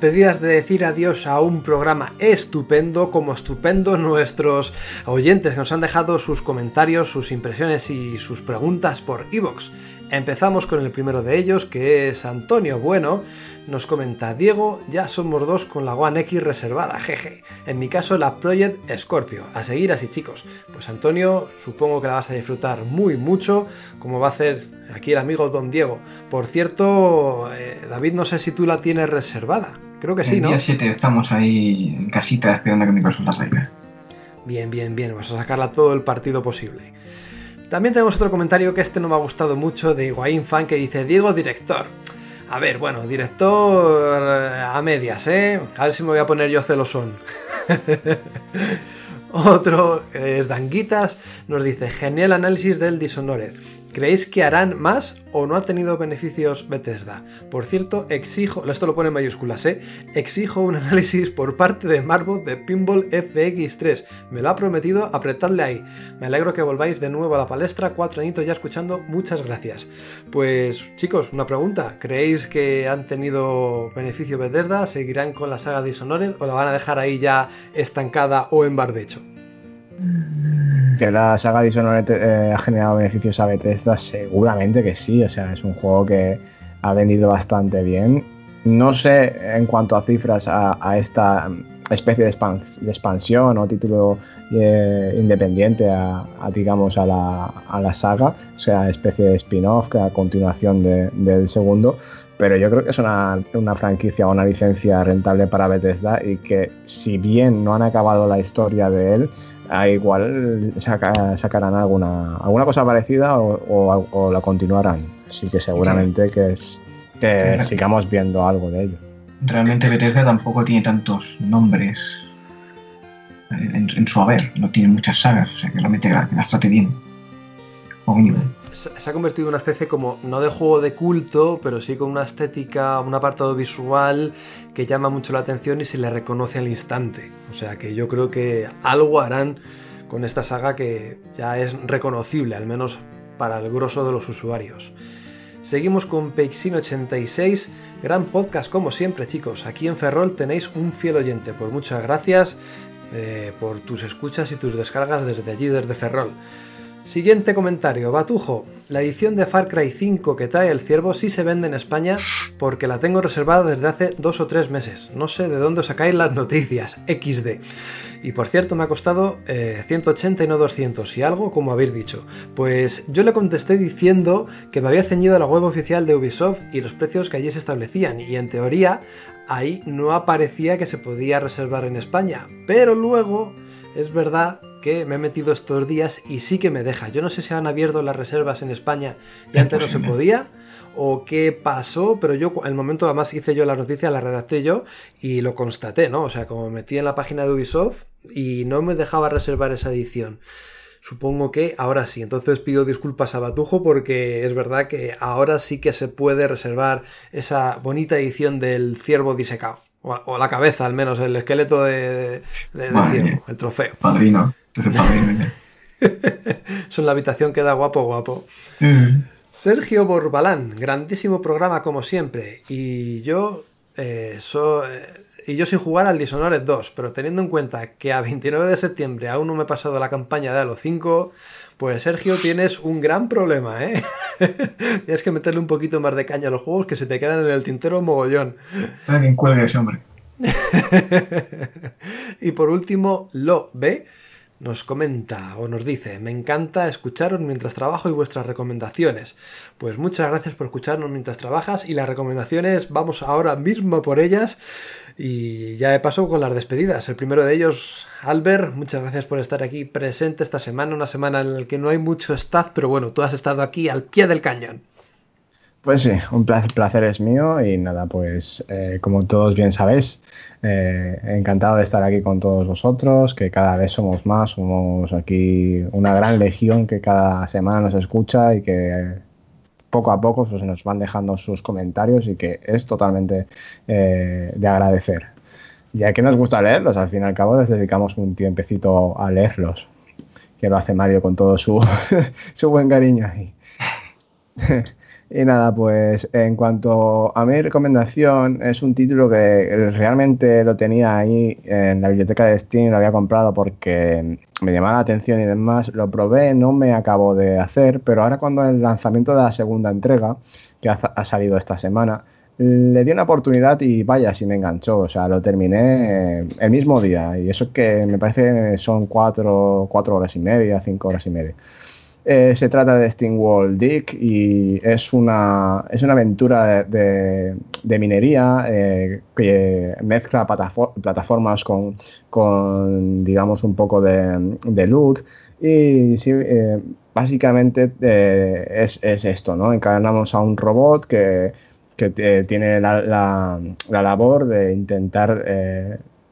Despedidas de decir adiós a un programa estupendo, como estupendo nuestros oyentes que nos han dejado sus comentarios, sus impresiones y sus preguntas por iVoox. Empezamos con el primero de ellos, que es Antonio Bueno. Nos comenta, Diego, ya somos dos con la One X reservada, jeje. En mi caso, la Project Scorpio. A seguir así, chicos. Pues Antonio, supongo que la vas a disfrutar muy mucho, como va a hacer aquí el amigo Don Diego. Por cierto, eh, David, no sé si tú la tienes reservada. Creo que sí, el ¿no? día 7 estamos ahí en casita esperando a que mi consola salga. Bien, bien, bien. Vas a sacarla todo el partido posible. También tenemos otro comentario que este no me ha gustado mucho de Higuaín Fan que dice Diego Director. A ver, bueno, director eh, a medias, ¿eh? A ver si me voy a poner yo celosón. Otro es Danguitas, nos dice, genial análisis del Dishonored. ¿Creéis que harán más o no ha tenido beneficios Bethesda? Por cierto, exijo, esto lo pone en mayúsculas, ¿eh? Exijo un análisis por parte de Marbot de Pinball FX3. Me lo ha prometido, apretadle ahí. Me alegro que volváis de nuevo a la palestra, cuatro añitos ya escuchando, muchas gracias. Pues chicos, una pregunta, ¿creéis que han tenido beneficio Bethesda? ¿Seguirán con la saga Dishonored o la van a dejar ahí ya estancada o en barbecho? Que la saga Dishonored eh, ha generado beneficios a Bethesda, seguramente que sí. O sea, es un juego que ha vendido bastante bien. No sé en cuanto a cifras a, esta especie de, expansión o título eh, independiente a, digamos, a la, saga, o sea, especie de spin-off que a continuación del segundo. Pero yo creo que es una, una franquicia o una licencia rentable para Bethesda y que si bien no han acabado la historia de él, Ah, igual sacarán alguna, alguna cosa parecida o, la continuarán. Así que seguramente que, es, que sigamos viendo algo de ello. Realmente Bethesda tampoco tiene tantos nombres en, su haber, no tiene muchas sagas, o sea que realmente las trate bien. O mínimo se ha convertido en una especie como, no de juego de culto, pero sí con una estética, un apartado visual que llama mucho la atención y se le reconoce al instante. O sea que yo creo que algo harán con esta saga que ya es reconocible, al menos para el grosso de los usuarios. Seguimos con Peixin86, gran podcast como siempre chicos, aquí en Ferrol tenéis un fiel oyente, por muchas gracias eh, por tus escuchas y tus descargas desde allí, desde Ferrol. Siguiente comentario, Batujo. La edición de Far Cry 5 que trae el ciervo sí se vende en España porque la tengo reservada desde hace dos o tres meses. No sé de dónde sacáis las noticias. XD. Y por cierto, me ha costado 180 eh, y no 200 y algo, como habéis dicho. Pues yo le contesté diciendo que me había ceñido a la web oficial de Ubisoft y los precios que allí se establecían. Y en teoría, ahí no aparecía que se podía reservar en España. Pero luego, es verdad que me he metido estos días y sí que me deja. Yo no sé si han abierto las reservas en España y antes no se podía o qué pasó, pero yo el momento además hice yo la noticia, la redacté yo y lo constaté, ¿no? O sea, como me metí en la página de Ubisoft y no me dejaba reservar esa edición. Supongo que ahora sí. Entonces pido disculpas a Batujo porque es verdad que ahora sí que se puede reservar esa bonita edición del ciervo disecado. O, la cabeza, al menos, el esqueleto de, ciervo, el trofeo. Padrino. Son la habitación queda guapo, guapo. Sergio Borbalán, grandísimo programa como siempre. Y yo, eh, eh, y yo sin jugar al Dishonored 2, pero teniendo en cuenta que a 29 de septiembre aún no me he pasado la campaña de Halo 5, pues Sergio tienes un gran problema, ¿eh? Tienes que meterle un poquito más de caña a los juegos que se te quedan en el tintero mogollón. Alguien cuelgue ese hombre. y por último, Lo B nos comenta o nos dice, me encanta escucharos mientras trabajo y vuestras recomendaciones. Pues muchas gracias por escucharnos mientras trabajas y las recomendaciones vamos ahora mismo por ellas y ya he paso con las despedidas. El primero de ellos, Albert, muchas gracias por estar aquí presente esta semana, una semana en la que no hay mucho staff, pero bueno, tú has estado aquí al pie del cañón. Pues sí, un placer, es mío y nada, pues eh, como todos bien sabéis, eh, encantado de estar aquí con todos vosotros, que cada vez somos más, somos aquí una gran legión que cada semana nos escucha y que poco a poco pues, nos van dejando sus comentarios y que es totalmente eh, de agradecer. Y a que nos gusta leerlos, al fin y al cabo les dedicamos un tiempecito a leerlos, que lo hace Mario con todo su, su buen cariño ahí. Y nada, pues en cuanto a mi recomendación, es un título que realmente lo tenía ahí en la biblioteca de Steam, lo había comprado porque me llamaba la atención y demás. Lo probé, no me acabo de hacer, pero ahora cuando el lanzamiento de la segunda entrega, que ha, salido esta semana, le di una oportunidad y vaya, si me enganchó. O sea, lo terminé el mismo día. Y eso que me parece son cuatro, cuatro horas y media, cinco horas y media. Eh, se trata de Steamwall Dick y es una, es una aventura de, minería eh, que mezcla plataformas con, con, digamos, un poco de, de loot. Y eh, básicamente es, es, esto, ¿no? Encarnamos a un robot que, que tiene la, la, labor de intentar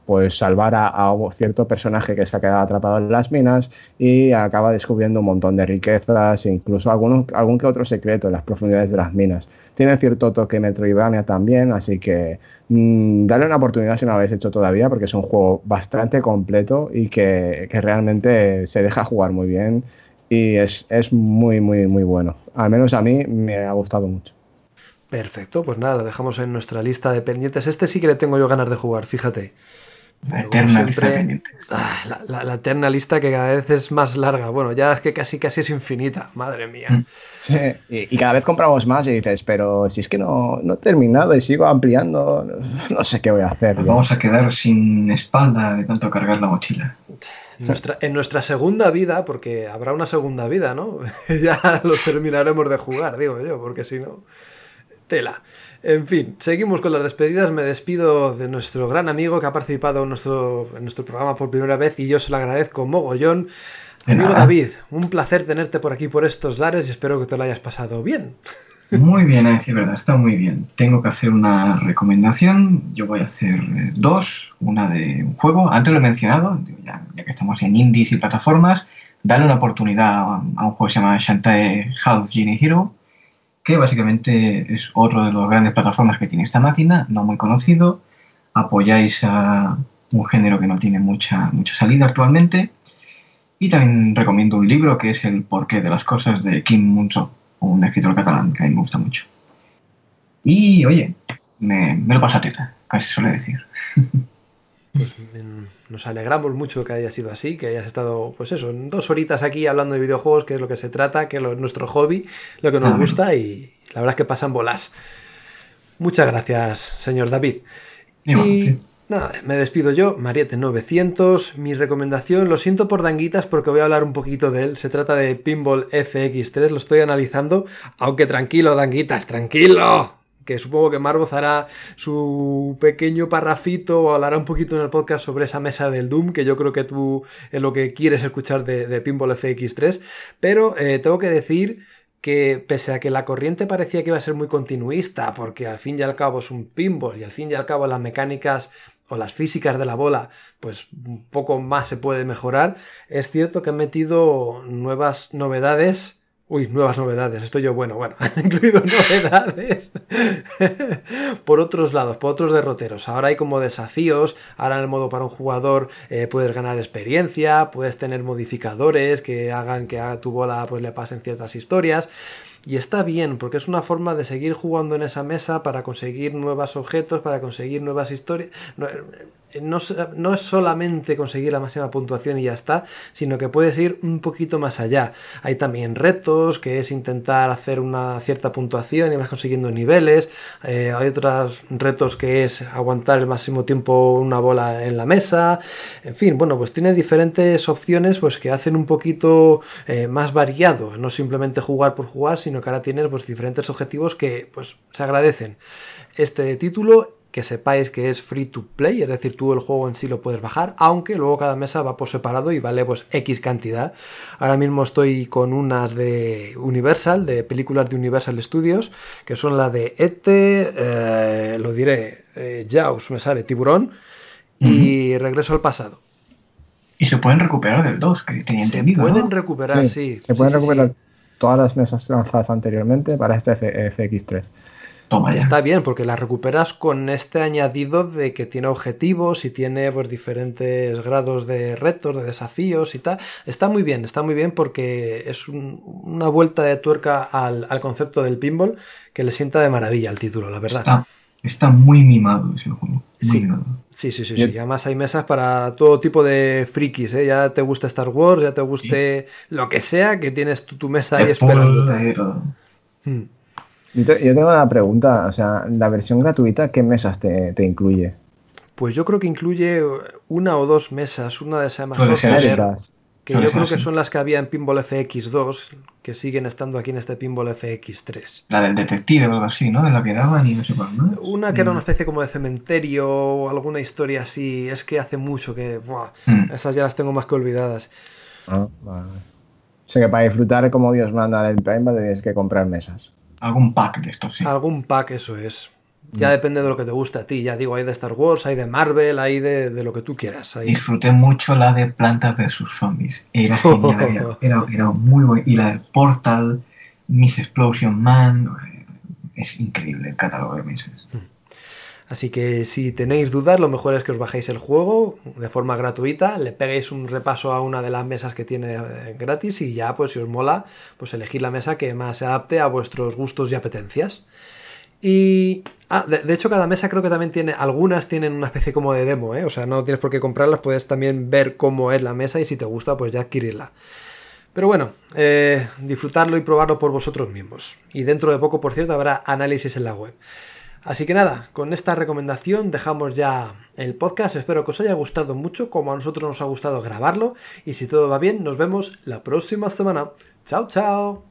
pues salvar a, cierto personaje que se ha quedado atrapado en las minas y acaba descubriendo un montón de riquezas, incluso algún, algún que otro secreto en las profundidades de las minas. Tiene cierto toque Metroidvania también, así que mmm, dale una oportunidad si no lo habéis hecho todavía, porque es un juego bastante completo y que, que realmente se deja jugar muy bien y es, es muy, muy, muy bueno. Al menos a mí me ha gustado mucho. Perfecto, pues nada, lo dejamos en nuestra lista de pendientes. Este sí que le tengo yo ganas de jugar, fíjate. La eterna lista de pendientes. Ah, la, la- la eterna lista que cada vez es más larga. Bueno, ya es que casi casi es infinita. Madre mía. Mm. Sí, y, y cada vez compramos más y dices, pero si es que no, no he terminado y sigo ampliando, no sé qué voy a hacer. Nos yo". vamos a quedar sin espalda de tanto cargar la mochila. En nuestra, en nuestra segunda vida, porque habrá una segunda vida, ¿no? ya los terminaremos de jugar, digo yo, porque si no. Tela. En fin, seguimos con las despedidas. Me despido de nuestro gran amigo que ha participado en nuestro, en nuestro programa por primera vez y yo se lo agradezco mogollón. Amigo. David, un placer tenerte por aquí por estos lares y espero que te lo hayas pasado bien. Muy bien, a decir verdad, está muy bien. Tengo que hacer una recomendación. Yo voy a hacer eh, dos. Una de un juego. Antes lo he mencionado, ya, ya que estamos en indies y plataformas, darle una oportunidad a, a un juego que se llama Shantae Half Genie Hero, que básicamente es otro de los grandes plataformas que tiene esta máquina, no muy conocido. Apoyáis a un género que no tiene mucha, mucha salida actualmente. Y también recomiendo un libro que es El porqué de las cosas de Kim Munso, un escritor catalán que a mí me gusta mucho. Y oye, me, me lo paso a teta, casi suele decir. Pues nos alegramos mucho que haya sido así, que hayas estado, pues eso, dos horitas aquí hablando de videojuegos, que es lo que se trata, que es nuestro hobby, lo que nos gusta y la verdad es que pasan bolas. Muchas gracias, señor David. Y nada, me despido yo, Mariette900. Mi recomendación, lo siento por Danguitas porque voy a hablar un poquito de él. Se trata de Pinball FX3, lo estoy analizando. Aunque tranquilo, Danguitas, tranquilo. Que supongo que Marvoz hará su pequeño parrafito o hablará un poquito en el podcast sobre esa mesa del Doom, que yo creo que tú es lo que quieres escuchar de, de Pinball FX3. Pero eh, tengo que decir que pese a que la corriente parecía que iba a ser muy continuista, porque al fin y al cabo es un pinball y al fin y al cabo las mecánicas o las físicas de la bola, pues un poco más se puede mejorar, es cierto que han metido nuevas novedades. Uy, nuevas novedades, estoy yo bueno, bueno, han incluido novedades por otros lados, por otros derroteros. Ahora hay como desafíos, ahora en el modo para un jugador eh, puedes ganar experiencia, puedes tener modificadores que hagan que a tu bola pues le pasen ciertas historias. Y está bien, porque es una forma de seguir jugando en esa mesa para conseguir nuevos objetos, para conseguir nuevas historias. No, no, no, es solamente conseguir la máxima puntuación y ya está, sino que puedes ir un poquito más allá. Hay también retos, que es intentar hacer una cierta puntuación y vas consiguiendo niveles. Eh, hay otros retos que es aguantar el máximo tiempo una bola en la mesa. En fin, bueno, pues tiene diferentes opciones pues, que hacen un poquito eh, más variado. No simplemente jugar por jugar, sino que ahora tienes pues, diferentes objetivos que pues, se agradecen. Este título que sepáis que es free to play, es decir, tú el juego en sí lo puedes bajar, aunque luego cada mesa va por separado y vale pues X cantidad. Ahora mismo estoy con unas de Universal, de películas de Universal Studios, que son la de Ete, eh, lo diré, eh, Jaws, me sale, Tiburón, y uh -huh. Regreso al pasado. Y se pueden recuperar del 2, que tenía se entendido. pueden ¿no? recuperar, sí. sí se pueden sí, recuperar todas las mesas lanzadas anteriormente para este FX3. Toma ya. Está bien, porque la recuperas con este añadido de que tiene objetivos y tiene pues diferentes grados de retos, de desafíos y tal. Está muy bien, está muy bien porque es un, una vuelta de tuerca al, al, concepto del pinball que le sienta de maravilla al título, la verdad. Está, está muy mimado ese juego. Sí. mimado. Sí, sí, sí, sí. Y además hay mesas para todo tipo de frikis, ¿eh? Ya te gusta Star Wars, ya te guste sí. lo que sea, que tienes tu, tu mesa ahí esperándote. Yo, te, yo, tengo una pregunta, o sea, la versión gratuita, ¿qué mesas te, te, incluye? Pues yo creo que incluye una o dos mesas, una de ser Software, que yo creo que son las que había en Pinball FX2, que siguen estando aquí en este Pinball FX3. La del detective o algo así, ¿no? En la que daban y no sé cuál, ¿no? Una que era una especie como de cementerio o alguna historia así, es que hace mucho que... Buah, Mm. Esas ya las tengo más que olvidadas. Ah, vale. O sea que para disfrutar como Dios manda del Pinball tienes que comprar mesas. Algún pack de estos, sí. Algún pack, eso es. Ya depende de lo que te guste a ti. Ya digo, hay de Star Wars, hay de Marvel, hay de, de lo que tú quieras. Disfruté mucho la de Plantas vs Zombies. Era genial, era, era, era muy bueno. Y la de Portal, Miss Explosion Man. eh, Es increíble el catálogo de meses. Así que si tenéis dudas, lo mejor es que os bajéis el juego de forma gratuita, le peguéis un repaso a una de las mesas que tiene eh, gratis y ya, pues si os mola, pues elegid la mesa que más se adapte a vuestros gustos y apetencias. Y. Ah, de, hecho, cada mesa creo que también tiene. Algunas tienen una especie como de demo, ¿eh? O sea, no tienes por qué comprarlas, puedes también ver cómo es la mesa y si te gusta, pues ya adquirirla. Pero bueno, eh, disfrutarlo y probarlo por vosotros mismos. Y dentro de poco, por cierto, habrá análisis en la web. Así que nada, con esta recomendación dejamos ya el podcast. Espero que os haya gustado mucho, como a nosotros nos ha gustado grabarlo. Y si todo va bien, nos vemos la próxima semana. Chao, chao.